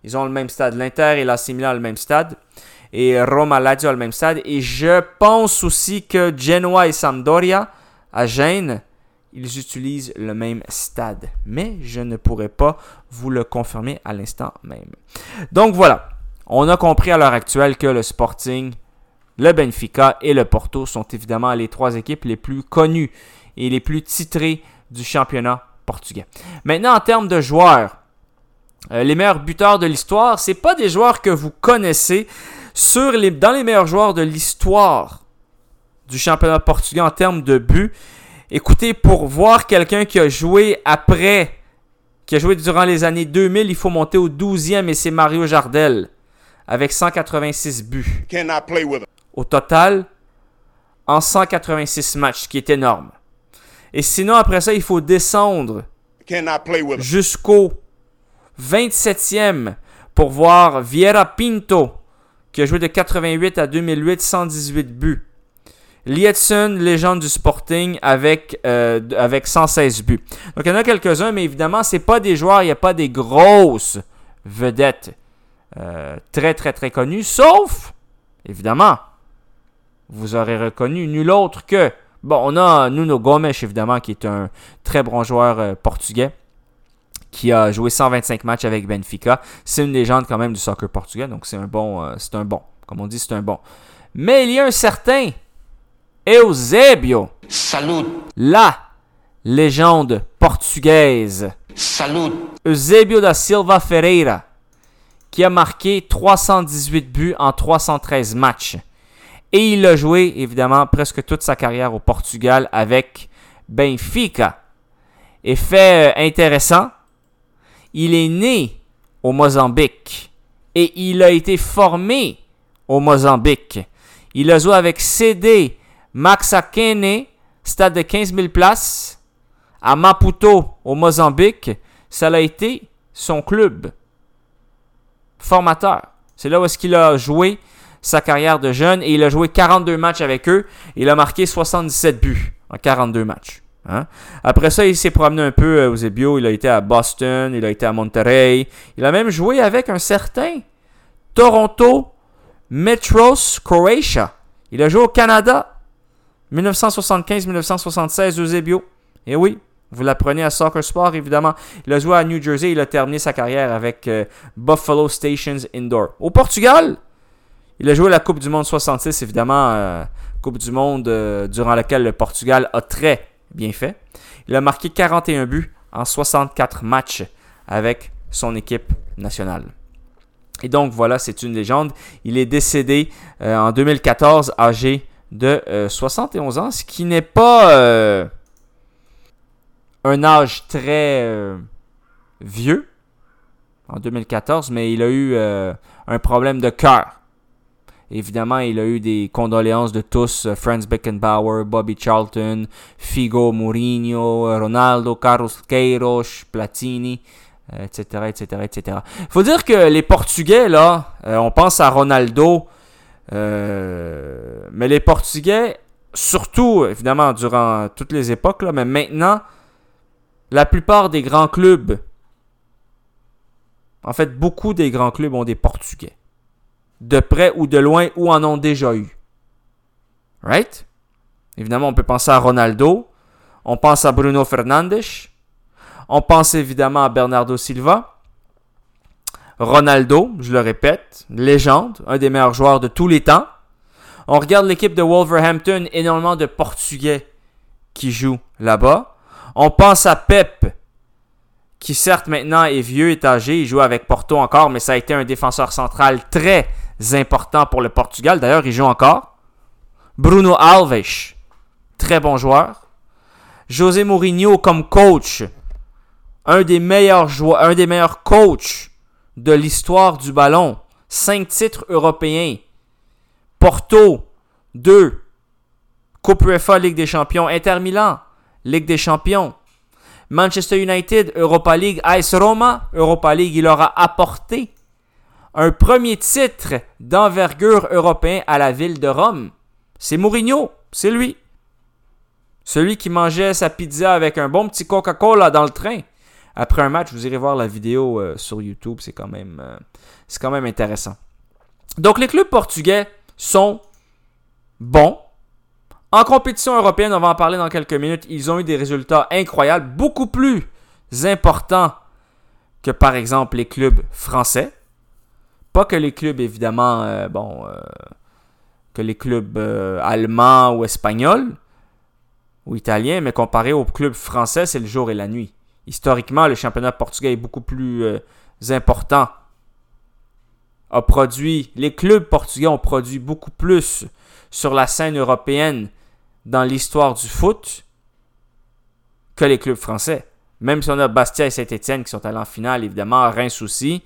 Ils ont le même stade. L'Inter et l'AC Milan ont le même stade. Et Rome et Lazio ont le même stade. Et je pense aussi que Genoa et Sampdoria, à Gênes, ils utilisent le même stade. Mais je ne pourrais pas vous le confirmer à l'instant même. Donc voilà, on a compris à l'heure actuelle que le Sporting, le Benfica et le Porto sont évidemment les trois équipes les plus connues et les plus titrées du championnat portugais. Maintenant, en termes de joueurs, euh, les meilleurs buteurs de l'histoire, c'est pas des joueurs que vous connaissez dans les meilleurs joueurs de l'histoire du championnat portugais en termes de buts. Écoutez, pour voir quelqu'un qui a joué après, qui a joué durant les années 2000, il faut monter au 12e et c'est Mario Jardel avec 186 buts. Au total, en 186 matchs, ce qui est énorme. Et sinon, après ça, il faut descendre jusqu'au 27e pour voir Vieira Pinto, qui a joué de 88 à 2008, 118 buts. Lietzen, légende du Sporting, avec, euh, avec 116 buts. Donc il y en a quelques-uns, mais évidemment, c'est pas des joueurs, il n'y a pas des grosses vedettes euh, très, très, très connues, sauf, évidemment, vous aurez reconnu nul autre que, bon, on a Nuno Gomes, évidemment, qui est un très bon joueur euh, portugais qui a joué 125 matchs avec Benfica. C'est une légende quand même du soccer portugais, donc c'est un bon, euh, c'est un bon. Comme on dit, c'est un bon. Mais il y a un certain Eusebio, Salut, la légende portugaise. salut, Eusebio da Silva Ferreira, qui a marqué 318 buts en 313 matchs. Et il a joué, évidemment, presque toute sa carrière au Portugal avec Benfica. Et fait euh, intéressant, il est né au Mozambique et il a été formé au Mozambique. Il a joué avec CD Maxakene, stade de 15 000 places, à Maputo, au Mozambique. Ça a été son club formateur. C'est là où est-ce qu'il a joué sa carrière de jeune et il a joué 42 matchs avec eux. Il a marqué 77 buts en 42 matchs. Hein? Après ça, il s'est promené un peu euh, aux Ebio. Il a été à Boston, il a été à Monterrey. Il a même joué avec un certain Toronto Metros Croatia. Il a joué au Canada. 1975-1976, Eusebio. Et oui, vous l'apprenez à Soccer Sport, évidemment. Il a joué à New Jersey. Il a terminé sa carrière avec euh, Buffalo Stations Indoor. Au Portugal, il a joué la Coupe du Monde 66, évidemment. euh, Coupe du Monde euh, durant laquelle le Portugal a très bien fait. Il a marqué 41 buts en 64 matchs avec son équipe nationale. Et donc voilà, c'est une légende. Il est décédé en 2014, âgé de euh, 71 ans, ce qui n'est pas euh, un âge très euh, vieux en 2014, mais il a eu euh, un problème de cœur. Évidemment, il a eu des condoléances de tous, euh, Franz Beckenbauer, Bobby Charlton, Figo, Mourinho, euh, Ronaldo, Carlos Queiroz, Platini, euh, etc., etc., etc. Faut dire que les Portugais, là, euh, on pense à Ronaldo, euh, mais les Portugais, surtout, évidemment, durant toutes les époques, là, mais maintenant, la plupart des grands clubs, en fait, beaucoup des grands clubs ont des Portugais. De près ou de loin, ou en ont déjà eu. Right? Évidemment, on peut penser à Ronaldo. On pense à Bruno Fernandes. On pense évidemment à Bernardo Silva. Ronaldo, je le répète, légende, un des meilleurs joueurs de tous les temps. On regarde l'équipe de Wolverhampton, énormément de Portugais qui jouent là-bas. On pense à Pep, qui certes maintenant est vieux, est âgé, il joue avec Porto encore, mais ça a été un défenseur central très important pour le Portugal. D'ailleurs, il joue encore. Bruno Alves, très bon joueur. José Mourinho comme coach, un des meilleurs joueurs, un des meilleurs coachs de l'histoire du ballon. Cinq titres européens. Porto, 2. Coupe UEFA, Ligue des Champions. Inter Milan, Ligue des Champions. Manchester United, Europa League. AS Roma, Europa League. Il leur a apporté un premier titre d'envergure européen à la ville de Rome. C'est Mourinho, c'est lui. Celui qui mangeait sa pizza avec un bon petit Coca-Cola dans le train. Après un match, vous irez voir la vidéo euh, sur YouTube, c'est quand même euh, c'est quand même intéressant. Donc les clubs portugais sont bons. En compétition européenne, on va en parler dans quelques minutes, ils ont eu des résultats incroyables, beaucoup plus importants que par exemple les clubs français. Pas que les clubs évidemment euh, bon que les clubs allemands ou espagnols ou italiens, mais comparé aux clubs français, c'est le jour et la nuit. Historiquement, le championnat portugais est beaucoup plus euh, important. A produit, les clubs portugais ont produit beaucoup plus sur la scène européenne dans l'histoire du foot que les clubs français. Même si on a Bastia et Saint-Etienne qui sont allés en finale, évidemment, Reims aussi.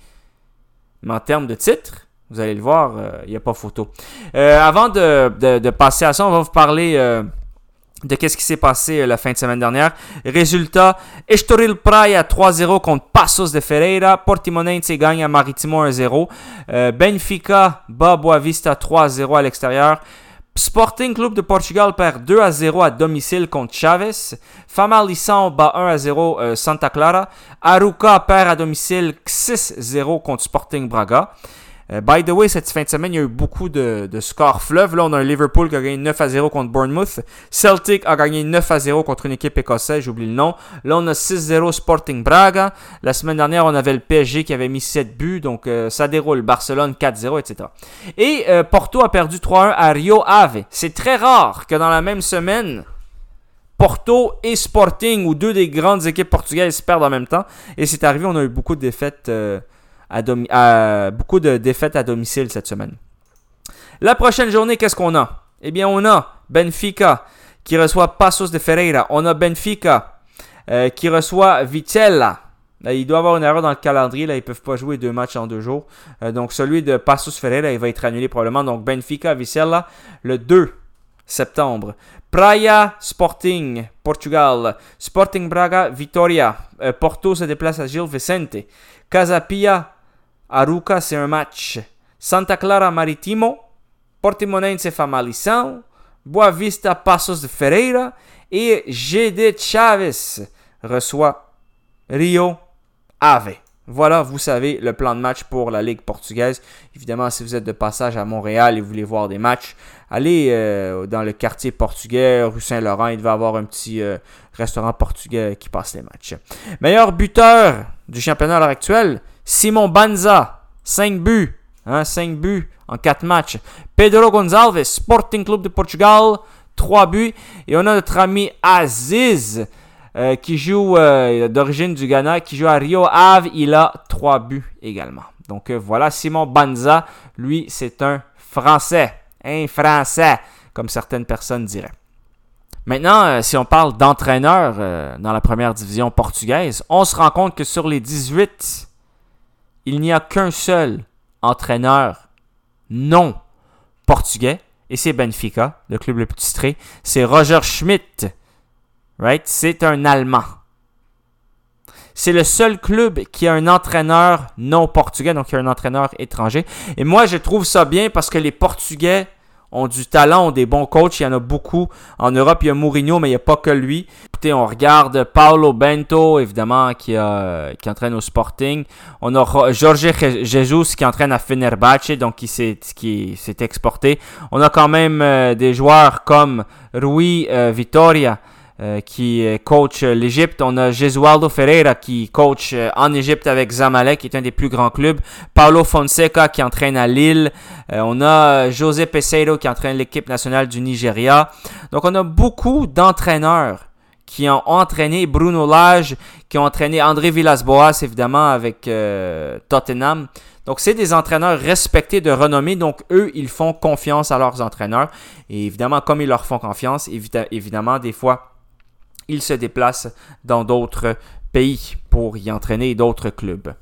Mais en termes de titres, vous allez le voir, il n'y a pas photo. Euh, avant de, passer à ça, on va vous parler euh, de qu'est-ce qui s'est passé euh, la fin de semaine dernière. Résultat, Estoril Praia 3-0 contre Passos de Ferreira. Portimonense gagne à Maritimo 1-0. Euh, Benfica bat Boavista 3-0 à l'extérieur. Sporting Club de Portugal perd 2 0 à domicile contre Chaves. Famalicão bat 1 0 euh, Santa Clara. Aruca perd à domicile 6-0 contre Sporting Braga. Euh, by the way, cette fin de semaine, il y a eu beaucoup de, scores fleuves. Là, on a un Liverpool qui a gagné 9 à 0 contre Bournemouth. Celtic a gagné 9 à 0 contre une équipe écossaise, j'oublie le nom. Là, on a 6-0 Sporting Braga. La semaine dernière, on avait le PSG qui avait mis 7 buts. Donc, euh, ça déroule. Barcelone 4-0, etc. Et euh, Porto a perdu 3-1 à Rio Ave. C'est très rare que dans la même semaine, Porto et Sporting, ou deux des grandes équipes portugaises, perdent en même temps. Et c'est arrivé, on a eu beaucoup de défaites à, beaucoup de défaites à domicile cette semaine. La prochaine journée, qu'est-ce qu'on a? Eh bien, on a Benfica qui reçoit Passos de Ferreira. On a Benfica euh, qui reçoit Vitella. il doit avoir une erreur dans le calendrier. Là, ils peuvent pas jouer deux matchs en deux jours. Euh, donc, celui de Passos Ferreira, il va être annulé probablement. Donc, Benfica, Vitella, le 2 septembre. Praia Sporting, Portugal. Sporting Braga, Vitoria. Euh, Porto se déplace à Gil Vicente. Casapia, Aruca, c'est un match. Santa Clara Maritimo, Portimonense Famalicão, Boa Vista Passos de Ferreira et GD Chaves reçoit Rio Ave. Voilà, vous savez, le plan de match pour la Ligue portugaise. Évidemment, si vous êtes de passage à Montréal et vous voulez voir des matchs, allez euh, dans le quartier portugais, rue Saint-Laurent. Il va y avoir un petit euh, restaurant portugais qui passe les matchs. Meilleur buteur du championnat à l'heure actuelle, Simon Banza, 5 buts. Hein, 5 buts en 4 matchs. Pedro Gonçalves, Sporting Club de Portugal, 3 buts. Et on a notre ami Aziz, euh, qui joue euh, d'origine du Ghana, qui joue à Rio Ave. Il a 3 buts également. Donc euh, voilà, Simon Banza, lui, c'est un Français. Un Français, comme certaines personnes diraient. Maintenant, si on parle d'entraîneurs dans la première division portugaise, on se rend compte que sur les 18 il n'y a qu'un seul entraîneur non portugais, et c'est Benfica, le club le plus titré. C'est Roger Schmidt. Right? C'est un Allemand. C'est le seul club qui a un entraîneur non portugais, donc qui a un entraîneur étranger. Et moi, je trouve ça bien parce que les Portugais ont du talent, ont des bons coachs. Il y en a beaucoup. En Europe, il y a Mourinho, mais il n'y a pas que lui. Écoutez, on regarde Paulo Bento, évidemment, qui, qui entraîne au Sporting. On a Jorge Jesus qui entraîne à Fenerbahce, donc qui s'est, qui s'est exporté. On a quand même euh, des joueurs comme Rui euh, Vitoria euh, qui coach l'Égypte. On a Jesualdo Ferreira qui coach euh, en Égypte avec Zamalek, qui est un des plus grands clubs. Paulo Fonseca qui entraîne à Lille. Euh, on a José Peseiro qui entraîne l'équipe nationale du Nigeria. Donc on a beaucoup d'entraîneurs qui ont entraîné Bruno Lage, qui ont entraîné André Villas-Boas, évidemment, avec Tottenham. Donc, c'est des entraîneurs respectés de renommée. Donc, eux, ils font confiance à leurs entraîneurs. Et évidemment, comme ils leur font confiance, évidemment, des fois, il se déplace dans d'autres pays pour y entraîner d'autres clubs.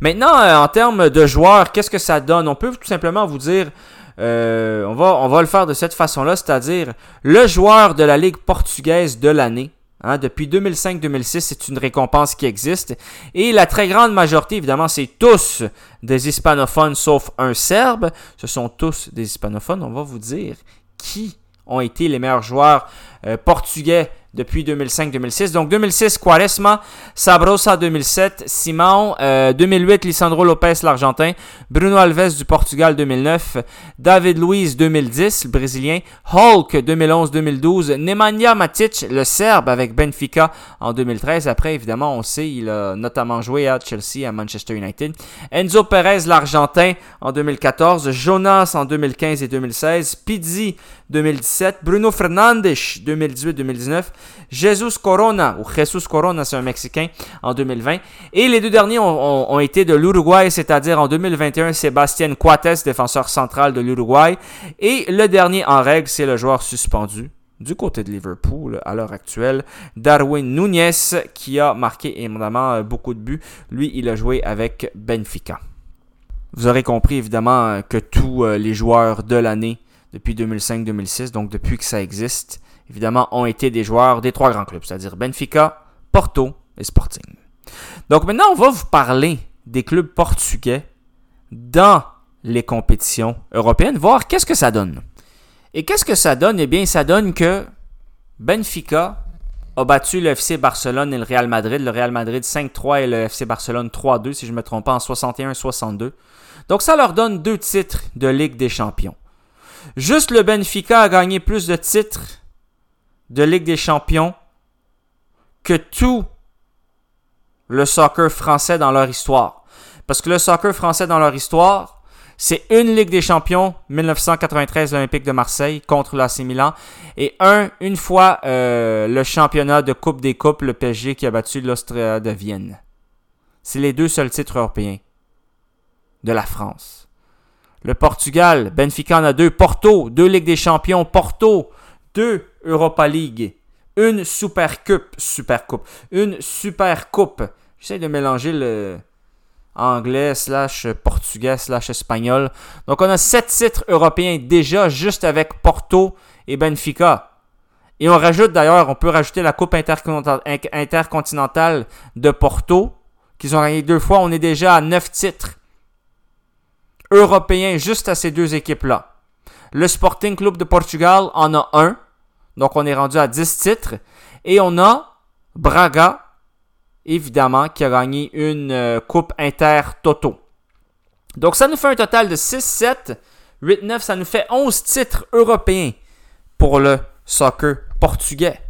Maintenant, euh, en termes de joueurs, qu'est-ce que ça donne? On peut tout simplement vous dire, euh, on, va, le faire de cette façon-là, c'est-à-dire le joueur de la Ligue portugaise de l'année. Hein, depuis 2005-2006, c'est une récompense qui existe. Et la très grande majorité, évidemment, c'est tous des hispanophones, sauf un Serbe. Ce sont tous des hispanophones. On va vous dire qui ont été les meilleurs joueurs euh, portugais depuis 2005-2006. Donc 2006, Quaresma, Sabrosa 2007, Simon, 2008, euh, Lisandro Lopez, l'Argentin, Bruno Alves du Portugal 2009, David Luiz 2010, le Brésilien, Hulk 2011-2012, Nemanja Matic, le Serbe avec Benfica en 2013. Après, évidemment, on sait, il a notamment joué à Chelsea, à Manchester United. Enzo Perez, l'Argentin en 2014, Jonas en 2015 et 2016, Pizzi 2017, Bruno Fernandes 2018-2019, Jesus Corona, ou Jesus Corona, c'est un Mexicain, en 2020. Et les deux derniers ont, été de l'Uruguay, c'est-à-dire en 2021, Sébastien Coates, défenseur central de l'Uruguay. Et le dernier en règle, c'est le joueur suspendu du côté de Liverpool à l'heure actuelle, Darwin Nunez, qui a marqué évidemment euh, beaucoup de buts. Lui, il a joué avec Benfica. Vous aurez compris évidemment que tous euh, les joueurs de l'année depuis 2005-2006, donc depuis que ça existe, évidemment, ont été des joueurs des trois grands clubs, c'est-à-dire Benfica, Porto et Sporting. Donc maintenant, on va vous parler des clubs portugais dans les compétitions européennes, voir qu'est-ce que ça donne. Et qu'est-ce que ça donne? Eh bien, ça donne que Benfica a battu le FC Barcelone et le Real Madrid. Le Real Madrid 5-3 et le FC Barcelone 3-2, si je ne me trompe pas, en 61-62. Donc ça leur donne deux titres de Ligue des Champions. Juste le Benfica a gagné plus de titres de Ligue des Champions que tout le soccer français dans leur histoire. Parce que le soccer français dans leur histoire, c'est une Ligue des Champions, 1993, l'Olympique de Marseille contre l'AC Milan, et un, une fois euh, le championnat de Coupe des Coupes, le PSG qui a battu l'Austria de Vienne. C'est les deux seuls titres européens de la France. Le Portugal, Benfica en a deux. Porto, deux Ligues des Champions. Porto, deux Europa League. Une Super Coupe. Super Coupe. Une Super Coupe. J'essaie de mélanger le anglais slash portugais slash espagnol. Donc on a sept titres européens déjà juste avec Porto et Benfica. Et on rajoute d'ailleurs, on peut rajouter la Coupe intercontinentale de Porto, qu'ils ont gagné deux fois. On est déjà à neuf titres européens juste à ces deux équipes-là. Le Sporting Club de Portugal en a un. Donc on est rendu à 10 titres. Et on a Braga, évidemment, qui a gagné une euh, Coupe Inter-Toto. Donc ça nous fait un total de 6, 7, 8, 9. Ça nous fait 11 titres européens pour le soccer portugais.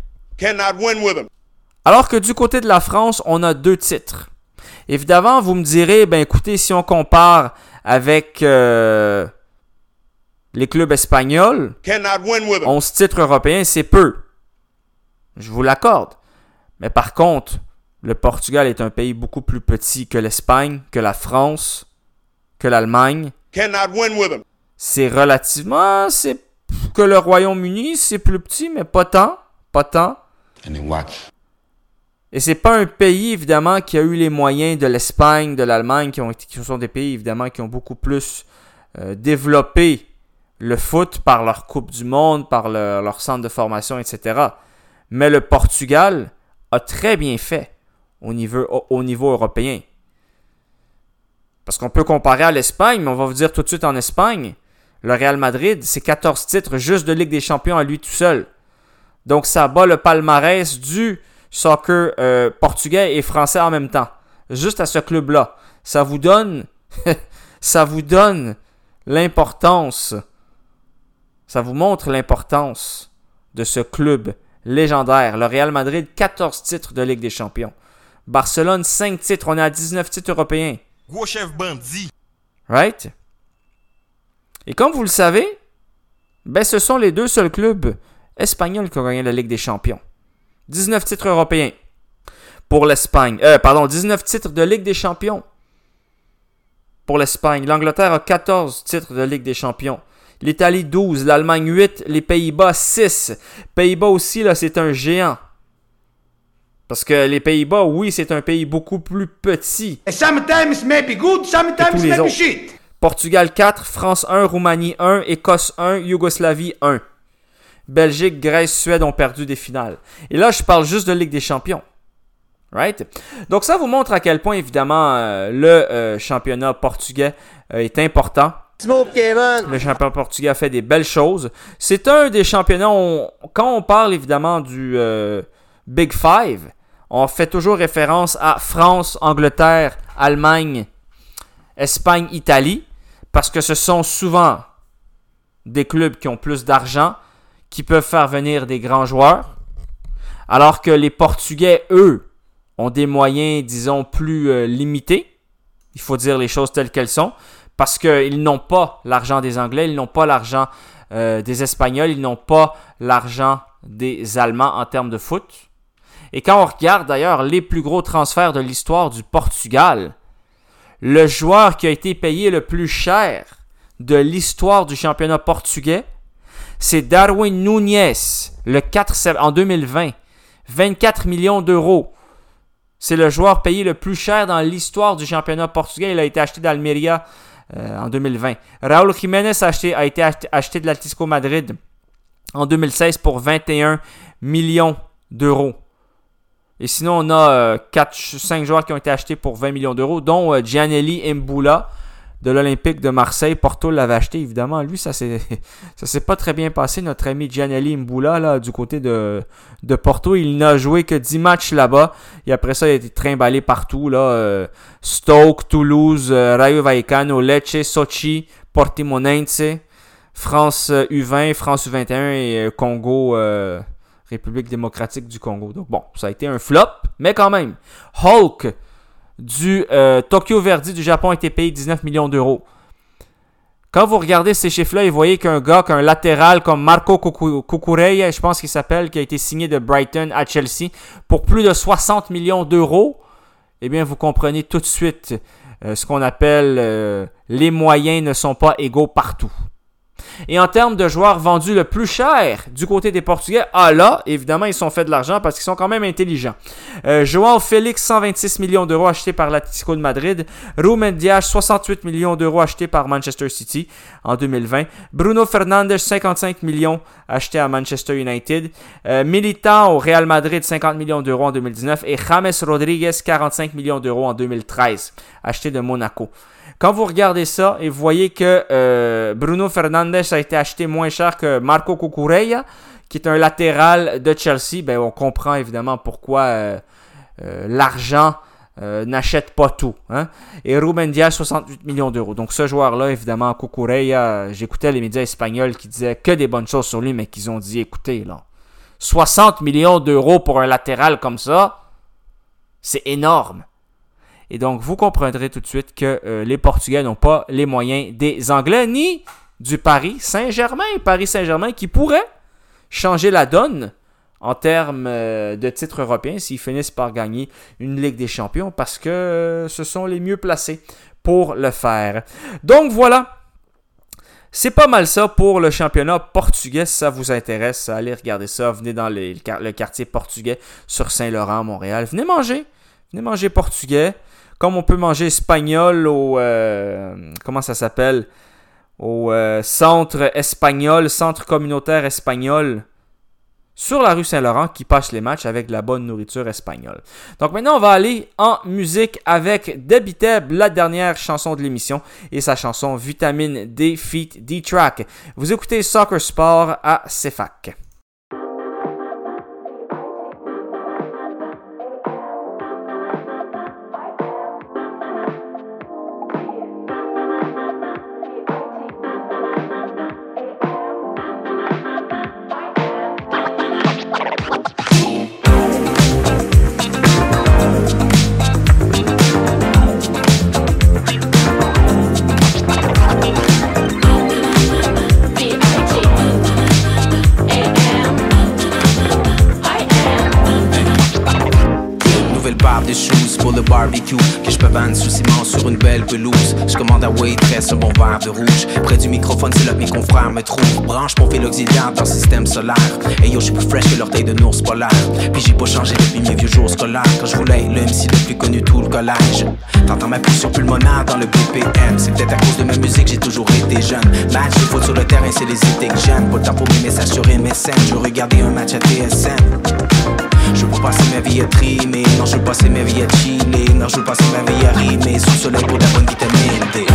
Alors que du côté de la France, on a deux titres. Évidemment, vous me direz, ben écoutez, si on compare avec euh, les clubs espagnols, 11 titres européens, c'est peu. Je vous l'accorde. Mais par contre, le Portugal est un pays beaucoup plus petit que l'Espagne, que la France, que l'Allemagne. C'est relativement, c'est que le Royaume-Uni, c'est plus petit, mais pas tant, pas tant. Et c'est pas un pays, évidemment, qui a eu les moyens de l'Espagne, de l'Allemagne, qui, ont, qui sont des pays, évidemment, qui ont beaucoup plus euh, développé le foot par leur Coupe du Monde, par leur centre de formation, etc. Mais le Portugal a très bien fait au niveau, au, au niveau européen. Parce qu'on peut comparer à l'Espagne, mais on va vous dire tout de suite en Espagne, le Real Madrid, c'est 14 titres juste de Ligue des Champions à lui tout seul. Donc ça bat le palmarès du soccer euh, portugais et français en même temps. Juste à ce club-là. Ça vous donne, ça vous donne l'importance, ça vous montre l'importance de ce club légendaire. Le Real Madrid, 14 titres de Ligue des Champions. Barcelone, 5 titres. On est à 19 titres européens. Gros chef bandit. Right? Et comme vous le savez, ben ce sont les deux seuls clubs espagnols qui ont gagné la Ligue des Champions. 19 titres européens pour l'Espagne. Euh, pardon, 19 titres de Ligue des Champions pour l'Espagne. L'Angleterre a 14 titres de Ligue des Champions. L'Italie 12, l'Allemagne 8, les Pays-Bas 6. Pays-Bas aussi, là, c'est un géant. Parce que les Pays-Bas, oui, c'est un pays beaucoup plus petit. Sometimes maybe good, sometimes maybe shit. Portugal 4, France 1, Roumanie 1, Écosse 1, Yougoslavie 1. Belgique, Grèce, Suède ont perdu des finales. Et là, je parle juste de Ligue des Champions. Right? Donc ça vous montre à quel point, évidemment, euh, le euh, championnat portugais euh, est important. Le championnat portugais a fait des belles choses. C'est un des championnats, on- quand on parle évidemment du Big Five, on fait toujours référence à France, Angleterre, Allemagne, Espagne, Italie, parce que ce sont souvent des clubs qui ont plus d'argent, qui peuvent faire venir des grands joueurs, alors que les Portugais, eux, ont des moyens, disons, plus euh, limités. Il faut dire les choses telles qu'elles sont, parce qu'ils n'ont pas l'argent des Anglais, ils n'ont pas l'argent euh, des Espagnols, ils n'ont pas l'argent des Allemands en termes de foot. Et quand on regarde d'ailleurs les plus gros transferts de l'histoire du Portugal, le joueur qui a été payé le plus cher de l'histoire du championnat portugais, c'est Darwin Núñez, le 4 sept- en 2020. 24 millions d'euros. C'est le joueur payé le plus cher dans l'histoire du championnat portugais. Il a été acheté d'Almeria euh, en 2020. Raúl Jiménez a, été acheté, de l'Atlético Madrid en 2016 pour 21 millions d'euros. Et sinon, on a 4, 5 joueurs qui ont été achetés pour 20 millions d'euros, dont euh, Gianelli Mboula de l'Olympique de Marseille. Porto l'avait acheté, évidemment. Lui, ça s'est, s'est pas très bien passé. Notre ami Gianelli Mboula, là, du côté de, de Porto, il n'a joué que 10 matchs là-bas. Et après ça, il a été trimballé partout. Là, euh, Stoke, Toulouse, euh, Rayo Vallecano, Lecce, Sochi, Portimonense, France U20, France U21 et euh, Congo... euh, République démocratique du Congo. Donc bon, ça a été un flop, mais quand même. Hulk du euh, Tokyo Verdy du Japon a été payé 19 millions d'euros. Quand vous regardez ces chiffres-là et voyez qu'un gars, qu'un latéral comme Marco Cucu- Cucurella, je pense qu'il s'appelle, qui a été signé de Brighton à Chelsea pour plus de 60 millions d'euros, eh bien vous comprenez tout de suite euh, ce qu'on appelle euh, les moyens ne sont pas égaux partout. Et en termes de joueurs vendus le plus cher du côté des Portugais, ah là, évidemment, ils sont fait de l'argent parce qu'ils sont quand même intelligents. Euh, Joao Félix, 126 millions d'euros achetés par l'Atlético de Madrid. Ruben Dias, 68 millions d'euros achetés par Manchester City en 2020. Bruno Fernandes, 55 millions achetés à Manchester United. Euh, Militao au Real Madrid, 50 millions d'euros en 2019. Et James Rodriguez, 45 millions d'euros en 2013, acheté de Monaco. Quand vous regardez ça et vous voyez que euh, Bruno Fernandes a été acheté moins cher que Marco Cucurella, qui est un latéral de Chelsea, ben on comprend évidemment pourquoi euh, euh, l'argent euh, n'achète pas tout. Hein? Et Ruben Diaz, 68 millions d'euros. Donc ce joueur-là, évidemment, Cucurella, j'écoutais les médias espagnols qui disaient que des bonnes choses sur lui, mais qu'ils ont dit, écoutez, là, 60 millions d'euros pour un latéral comme ça, c'est énorme. Et donc, vous comprendrez tout de suite que euh, les Portugais n'ont pas les moyens des Anglais ni du Paris Saint-Germain. Paris Saint-Germain qui pourrait changer la donne en termes euh, de titres européens s'ils finissent par gagner une Ligue des Champions parce que euh, ce sont les mieux placés pour le faire. Donc voilà. C'est pas mal ça pour le championnat portugais. Si ça vous intéresse, allez regarder ça. Venez dans le, le quartier portugais sur Saint-Laurent, Montréal. Venez manger. Venez manger portugais. Comme on peut manger espagnol au. euh, comment ça s'appelle? Au euh, centre espagnol, centre communautaire espagnol. Sur la rue Saint-Laurent qui passe les matchs avec de la bonne nourriture espagnole. Donc maintenant, on va aller en musique avec Debbie Teb, la dernière chanson de l'émission, et sa chanson Vitamine D Feat D-Track. Vous écoutez Soccer Sport à CFAC. Que je peux vendre sous ciment sur une belle pelouse. Je commande à waitress un bon verre de rouge. Près du microphone c'est là que mes confrères me trouvent. Branche mon fil auxiliaire dans le système solaire. Et yo je suis plus fresh que l'orteil de ours polaire. Puis j'ai pas changé depuis mes vieux jours scolaires. Quand je voulais le MC le plus connu tout le collège. T'entends ma pulsion pulmonaire dans le BPM C'est peut-être à cause de ma musique j'ai toujours été jeune. Match de foot sur le terrain c'est les idées que j'aime. Pas le temps pour mes messages sur MSN Je regarder un match à TSN je veux pas passer ma vie à trimer, non je veux passer ma vie à chiller, non je veux passer ma vie à rimer. Sous le soleil pour la bonne vitamine D.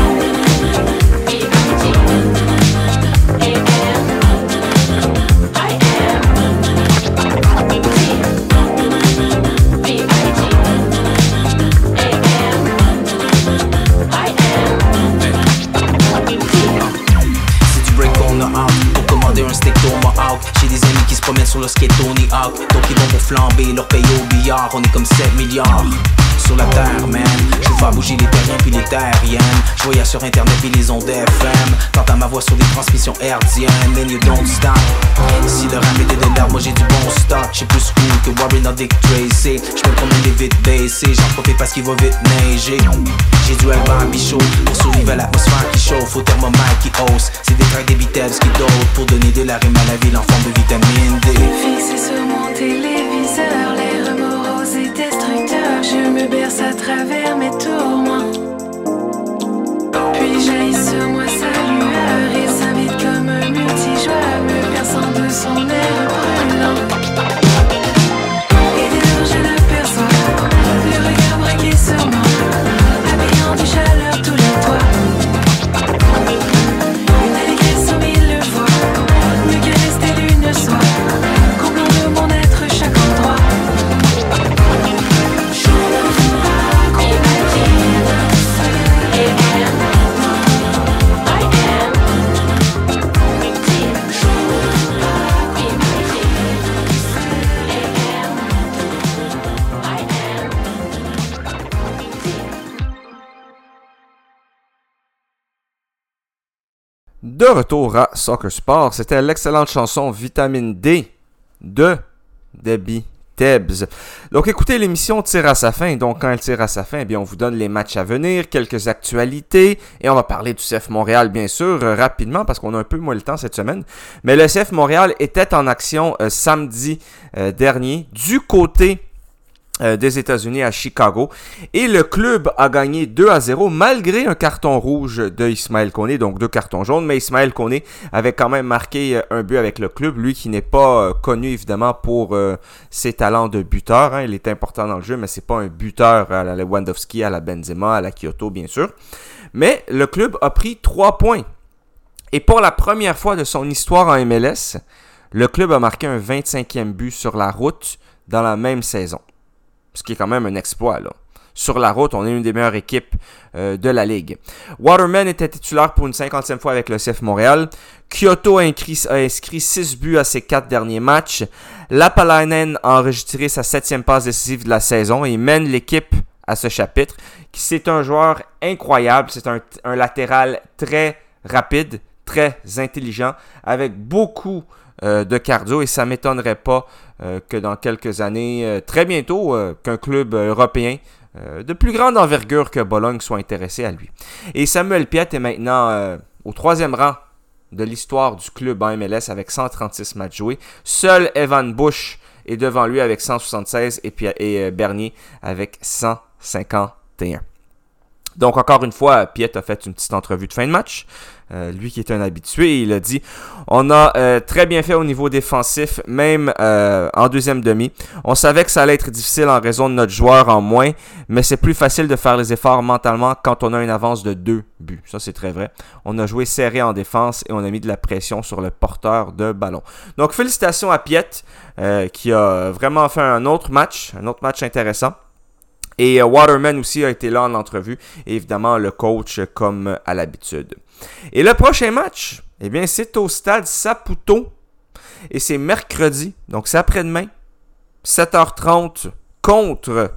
sur le skate Tony Hawk Donc ils vont pour flamber leur paye au billard On est comme 7 milliards sur la terre, man. Je faire bouger les terriens puis les terriennes Je voyage sur internet puis les ondes FM T'entends ma voix sur des transmissions hertziennes And you don't stop. Si le rap était de moi j'ai du bon stock. J'suis plus cool que Warren or Dick Tracy. J'me promène des vite baissés J'en profite parce qu'il va vite neiger. J'ai du Alban Bichot Pour survivre à l'atmosphère qui chauffe. Au thermomètre qui hausse. C'est des tracks des Beatles qui d'autres Pour donner de la rime à la ville en forme de vitamine D. Fixé sur mon téléviseur, Je me berce à travers mes tourments. De retour à Soccer Sport, c'était l'excellente chanson Vitamine D de Debbie Tebbs. Donc écoutez, l'émission tire à sa fin. Donc quand elle tire à sa fin, eh bien, on vous donne les matchs à venir, quelques actualités, et on va parler du CF Montréal, bien sûr, euh, rapidement, parce qu'on a un peu moins le temps cette semaine. Mais le CF Montréal était en action euh, samedi euh, dernier du côté des États-Unis à Chicago. Et le club a gagné 2 à 0 malgré un carton rouge de Ismaël Koné, donc deux cartons jaunes. Mais Ismaël Koné avait quand même marqué euh, un but avec le club, lui qui n'est pas euh, connu évidemment pour ses talents de buteur. Hein. Il est important dans le jeu, mais c'est pas un buteur à la Lewandowski, à la Benzema, à la Kyoto bien sûr. Mais le club a pris 3 points. Et pour la première fois de son histoire en MLS, le club a marqué un 25e but sur la route dans la même saison ce qui est quand même un exploit. Sur la route, on est une des meilleures équipes euh, de la ligue. Waterman était titulaire pour une cinquantième fois avec le CF Montréal. Kyoto a inscrit, a inscrit 6 buts à ses 4 derniers matchs. Lapalainen a enregistré sa septième passe décisive de la saison et mène l'équipe à ce chapitre. C'est un joueur incroyable, c'est un, latéral très rapide, très intelligent, avec beaucoup euh, de cardio et ça m'étonnerait pas euh, que dans quelques années, euh, très bientôt, qu'un club européen de plus grande envergure que Bologne soit intéressé à lui. Et Samuel Piet est maintenant au troisième rang de l'histoire du club en MLS avec 136 matchs joués. Seul Evan Bush est devant lui avec 176 et, puis, et Bernier avec 151. Donc encore une fois, Piet a fait une petite entrevue de fin de match. Euh, lui qui est un habitué, il a dit On a euh, très bien fait au niveau défensif, même euh, en deuxième demi. On savait que ça allait être difficile en raison de notre joueur en moins, mais c'est plus facile de faire les efforts mentalement quand on a une avance de deux buts. Ça, c'est très vrai. On a joué serré en défense et on a mis de la pression sur le porteur de ballon. Donc, félicitations à Piet, qui a vraiment fait un autre match, un autre match intéressant. Et Waterman aussi a été là en entrevue. Évidemment, le coach comme à l'habitude. Et le prochain match, eh bien, c'est au stade Saputo. Et c'est mercredi, donc c'est après-demain, 7h30, contre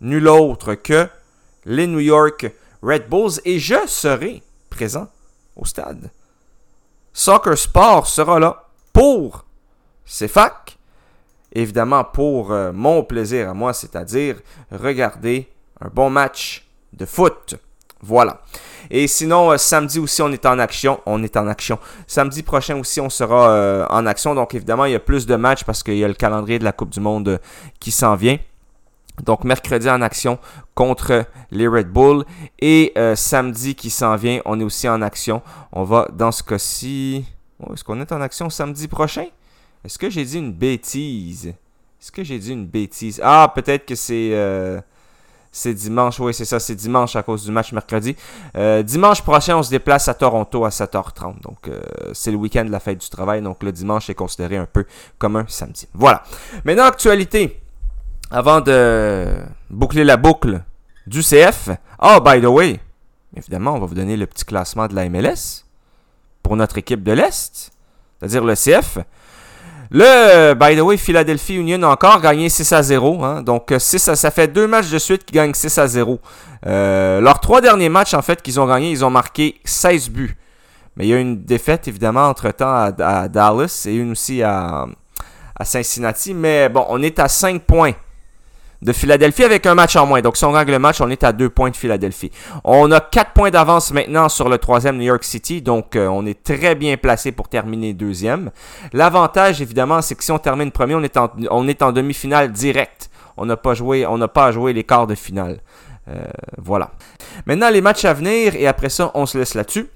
nul autre que les New York Red Bulls. Et je serai présent au stade. Soccer Sport sera là pour CFAC. Évidemment, pour euh, mon plaisir à moi, c'est-à-dire regarder un bon match de foot. Voilà. Et sinon, euh, samedi aussi, on est en action. On est en action. Samedi prochain aussi, on sera euh, en action. Donc, évidemment, il y a plus de matchs parce qu'il y a le calendrier de la Coupe du Monde qui s'en vient. Donc, mercredi en action contre les Red Bull. Et samedi qui s'en vient, on est aussi en action. On va, dans ce cas-ci... Est-ce qu'on est en action samedi prochain? Est-ce que j'ai dit une bêtise? Est-ce que j'ai dit une bêtise? Ah, peut-être que c'est... C'est dimanche, oui, c'est ça, c'est dimanche à cause du match mercredi. Euh, dimanche prochain, on se déplace à Toronto à 7h30. Donc, euh, c'est le week-end de la fête du travail. Donc, le dimanche est considéré un peu comme un samedi. Voilà. Maintenant, actualité. Avant de boucler la boucle du CF. Oh, by the way, évidemment, on va vous donner le petit classement de la MLS pour notre équipe de l'Est, c'est-à-dire le CF. Le, by the way, Philadelphia Union a encore gagné 6 à 0. Hein. donc, 6 euh, ça fait deux matchs de suite qu'ils gagnent 6 à 0. Euh, leurs trois derniers matchs, en fait, qu'ils ont gagnés, ils ont marqué 16 buts. Mais il y a une défaite, évidemment, entre-temps à, Dallas et une aussi à, à Cincinnati. Mais bon, on est à 5 points de Philadelphie avec un match en moins. Donc si on gagne le match, on est à deux points de Philadelphie. On a quatre points d'avance maintenant sur le troisième New York City. Donc euh, on est très bien placé pour terminer deuxième. L'avantage évidemment, c'est que si on termine premier, on est en, on est en demi-finale directe. On n'a pas joué, on n'a pas à jouer les quarts de finale. Euh, voilà. Maintenant les matchs à venir et après ça, on se laisse là-dessus.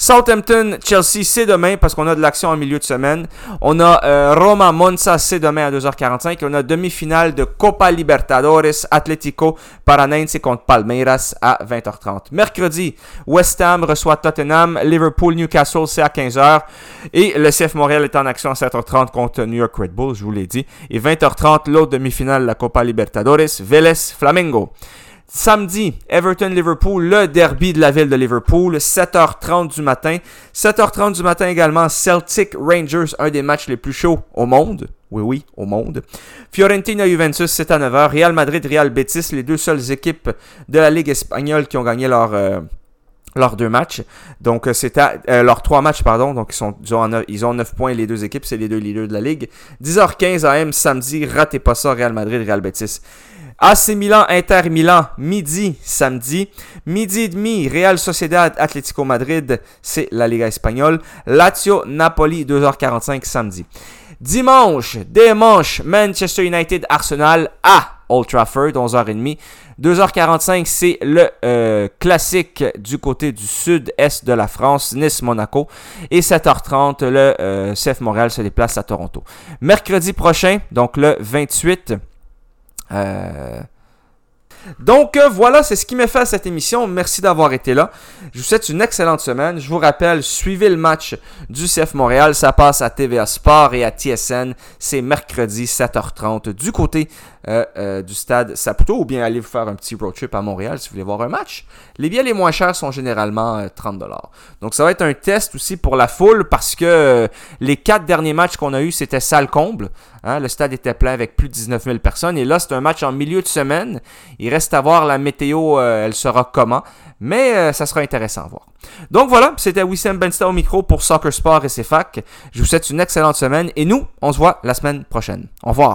Southampton, Chelsea, c'est demain parce qu'on a de l'action en milieu de semaine. On a euh, Roma, Monza, c'est demain à 2h45. on a demi-finale de Copa Libertadores, Atlético Paranense contre Palmeiras à 20h30. Mercredi, West Ham reçoit Tottenham, Liverpool, Newcastle, c'est à 15h. Et le CF Montréal est en action à 7h30 contre New York Red Bulls, je vous l'ai dit. Et 20h30, l'autre demi-finale de la Copa Libertadores, Vélez, Flamengo. Samedi, Everton-Liverpool, le derby de la ville de Liverpool, 7h30 du matin. 7h30 du matin également, Celtic-Rangers, un des matchs les plus chauds au monde. Oui, oui, au monde. Fiorentina-Juventus, c'est à 9h. Real Madrid-Real Betis, les deux seules équipes de la Ligue espagnole qui ont gagné euh, leurs deux matchs. Donc, euh, c'était euh, leurs trois matchs, pardon. Donc, ils, sont, ils, ont, neuf- ils ont 9 points, les deux équipes. C'est les deux leaders de la ligue. 10h15 AM samedi. Ratez pas ça, Real Madrid, Real Betis. AC Milan, Inter Milan, midi samedi. Midi et demi, Real Sociedad, Atlético Madrid, c'est la Liga espagnole. Lazio, Napoli, 2h45 samedi. Dimanche, dimanche, Manchester United, Arsenal à Old Trafford, 11h30. 2h45, c'est le euh, classique du côté du sud-est de la France, Nice-Monaco. Et 7h30, le euh, CF Montréal se déplace à Toronto. Mercredi prochain, donc le 28, euh, donc euh, voilà, c'est ce qui met fait à cette émission. Merci d'avoir été là. Je vous souhaite une excellente semaine. Je vous rappelle, suivez le match du CF Montréal. Ça passe à TVA Sport et à TSN. C'est mercredi 7h30 du côté euh, euh, du stade Saputo ou bien allez vous faire un petit road trip à Montréal si vous voulez voir un match. Les billets les moins chers sont généralement euh, 30$. Donc ça va être un test aussi pour la foule parce que les quatre derniers matchs qu'on a eu c'était salle comble. Hein, le stade était plein avec plus de 19 000 personnes. Et là, c'est un match en milieu de semaine. Il reste à voir la météo, elle sera comment. Mais ça sera intéressant à voir. Donc voilà, c'était Wissam Bensta au micro pour Soccer Sport et CFAC. Je vous souhaite une excellente semaine et nous, on se voit la semaine prochaine. Au revoir.